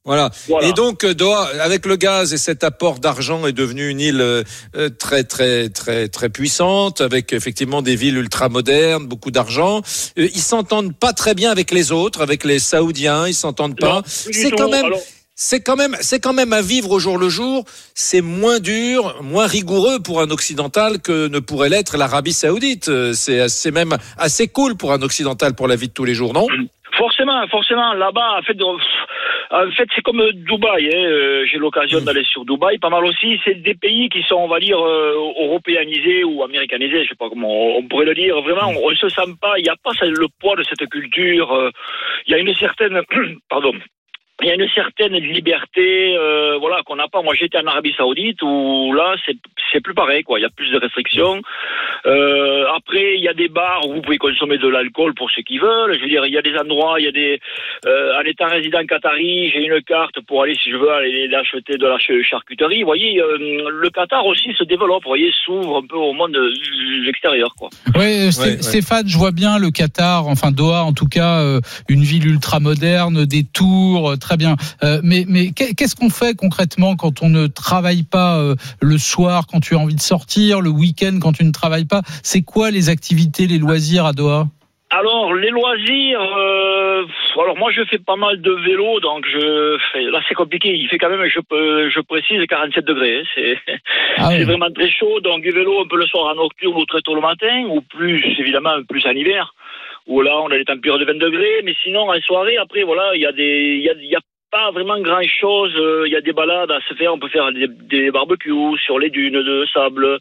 Voilà. Voilà. Et donc euh, Doha, avec le gaz et cet apport d'argent, est devenue une île euh, très très très très puissante, avec effectivement des villes ultra modernes, beaucoup d'argent. Ils s'entendent pas très bien avec les autres, avec les Saoudiens, ils s'entendent pas. C'est quand même. Alors- C'est quand même, c'est quand même à vivre au jour le jour. C'est moins dur, moins rigoureux pour un occidental que ne pourrait l'être l'Arabie Saoudite. C'est, même assez cool pour un occidental pour la vie de tous les jours, non? Forcément, forcément, là-bas, en fait, en fait, c'est comme Dubaï. hein, euh, J'ai l'occasion d'aller sur Dubaï, pas mal aussi. C'est des pays qui sont, on va dire, euh, européanisés ou américanisés, je sais pas comment on pourrait le dire. Vraiment, on ne se sent pas. Il n'y a pas le poids de cette culture. euh, Il y a une certaine, pardon. Il y a une certaine liberté, euh, voilà, qu'on n'a pas. Moi, j'étais en Arabie Saoudite où là, c'est c'est plus pareil, quoi. Il y a plus de restrictions. Euh, après, il y a des bars où vous pouvez consommer de l'alcool pour ceux qui veulent. Je veux dire, il y a des endroits, il y a des. Euh, en étant résident qatari, j'ai une carte pour aller, si je veux, aller acheter de la ch- charcuterie. Vous voyez, euh, le Qatar aussi se développe. Vous voyez, s'ouvre un peu au monde extérieur, quoi. Ouais, ouais. Stéphane, je vois bien le Qatar, enfin Doha en tout cas, euh, une ville ultra moderne, des tours, euh, très bien. Euh, mais mais qu'est- qu'est-ce qu'on fait concrètement quand on ne travaille pas euh, le soir, quand tu as envie de sortir, le week-end quand tu ne travailles pas? C'est quoi les activités, les loisirs à Doha? Alors, les loisirs, euh, alors moi je fais pas mal de vélo, donc je fais, là c'est compliqué, il fait quand même, je, précise, 47 degrés, hein, c'est Ah vraiment très chaud, donc du vélo un peu le soir en nocturne ou très tôt le matin, ou plus évidemment plus en hiver, où là on a des températures de 20 degrés, mais sinon en soirée, après voilà, il y a des, il y a, y a pas vraiment grand chose, il y a des balades à se faire, on peut faire des barbecues sur les dunes de sable,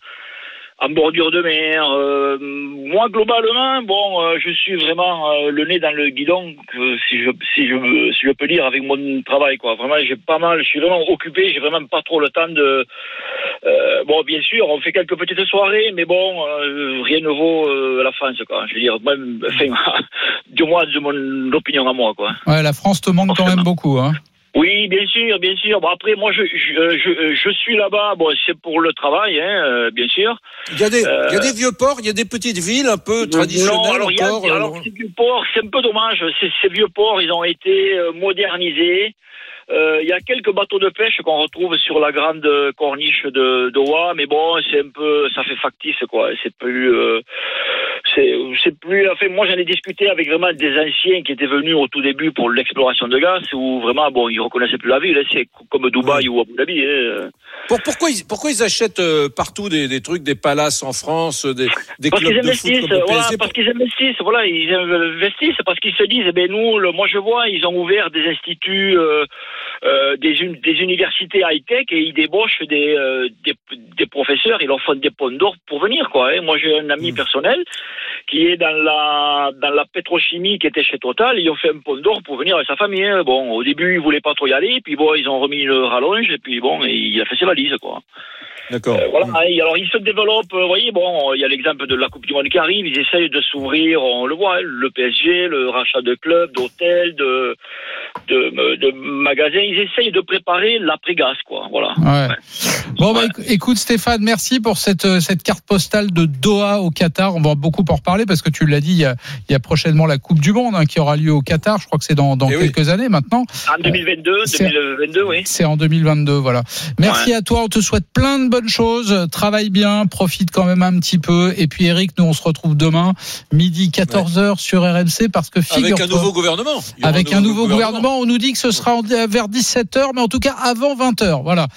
en bordure de mer. Euh, moi, globalement, bon, euh, je suis vraiment euh, le nez dans le guidon, que, si je si je si je peux dire avec mon travail, quoi. Vraiment, j'ai pas mal, je suis vraiment occupé, j'ai vraiment pas trop le temps de. euh, bon, bien sûr, on fait quelques petites soirées, mais bon, euh, rien ne vaut euh, la France, quoi. Je veux dire, même, enfin, du moins de mon opinion à moi, quoi. Ouais, la France te manque quand même beaucoup. Hein. Oui, bien sûr, bien sûr. Bon, après, moi, je, je, euh, je, je suis là-bas. Bon, c'est pour le travail, hein, euh, bien sûr. Il y a des, Euh, il y a des vieux ports, il y a des petites villes un peu traditionnelles non, alors, il y a- encore. euh, alors, ces vieux ports, c'est un peu dommage. Ces, ces vieux ports, ils ont été euh, modernisés. Euh, Il y a quelques bateaux de pêche qu'on retrouve sur la grande corniche de d'Oa, mais bon, c'est un peu, ça fait factice, quoi. C'est plus, euh, c'est, plus. Enfin, moi, j'en ai discuté avec vraiment des anciens qui étaient venus au tout début pour l'exploration de gaz, où vraiment, bon, ils reconnaissaient plus la ville. hein. C'est comme Dubaï ou Abu Dhabi. hein. Pour- pourquoi, ils, pourquoi ils achètent euh, partout des, des trucs, des palaces en France, des, des Parce clubs qu'ils de foot investissent, comme le voilà, PSG parce qu'ils investissent, voilà, ils investissent parce qu'ils se disent, eh ben nous, le- moi je vois, ils ont ouvert des instituts, euh, euh, des, des universités high-tech et ils débauchent des, euh, des, des professeurs, ils leur font des ponts d'or pour venir, quoi. hein. Moi j'ai un ami personnel qui est dans la dans la pétrochimie qui était chez Total, ils ont fait un pont d'or pour venir avec sa famille. hein. Bon, au début ils voulaient pas trop y aller, puis bon, ils ont remis le rallonge et puis bon, il a fait ses valises, quoi. D'accord. Euh, voilà, et alors ils se développent, euh, vous voyez, bon, il y a l'exemple de la Coupe du Monde qui arrive, ils essayent de s'ouvrir, on le voit, le PSG, le rachat de clubs, d'hôtels, de, de, de magasins, ils essayent de préparer l'après-gaz, quoi, voilà. Ouais. Bon, bah, éc- écoute Stéphane, merci pour cette, euh, cette carte postale de Doha au Qatar. On va beaucoup en reparler parce que tu l'as dit, il y, a, il y a prochainement la Coupe du Monde hein, qui aura lieu au Qatar. Je crois que c'est dans, dans Eh oui. quelques années maintenant. En 2022, c'est- 2022, oui. C'est en 2022, voilà. Merci à toi, on te souhaite plein de bonnes choses. Travaille bien, profite quand même un petit peu. Et puis Eric, nous on se retrouve demain, midi 14h sur RMC parce que Avec un nouveau gouvernement. Avec un nouveau gouvernement. on nous dit que ce sera en- vers 17h, mais en tout cas avant 20h. Voilà.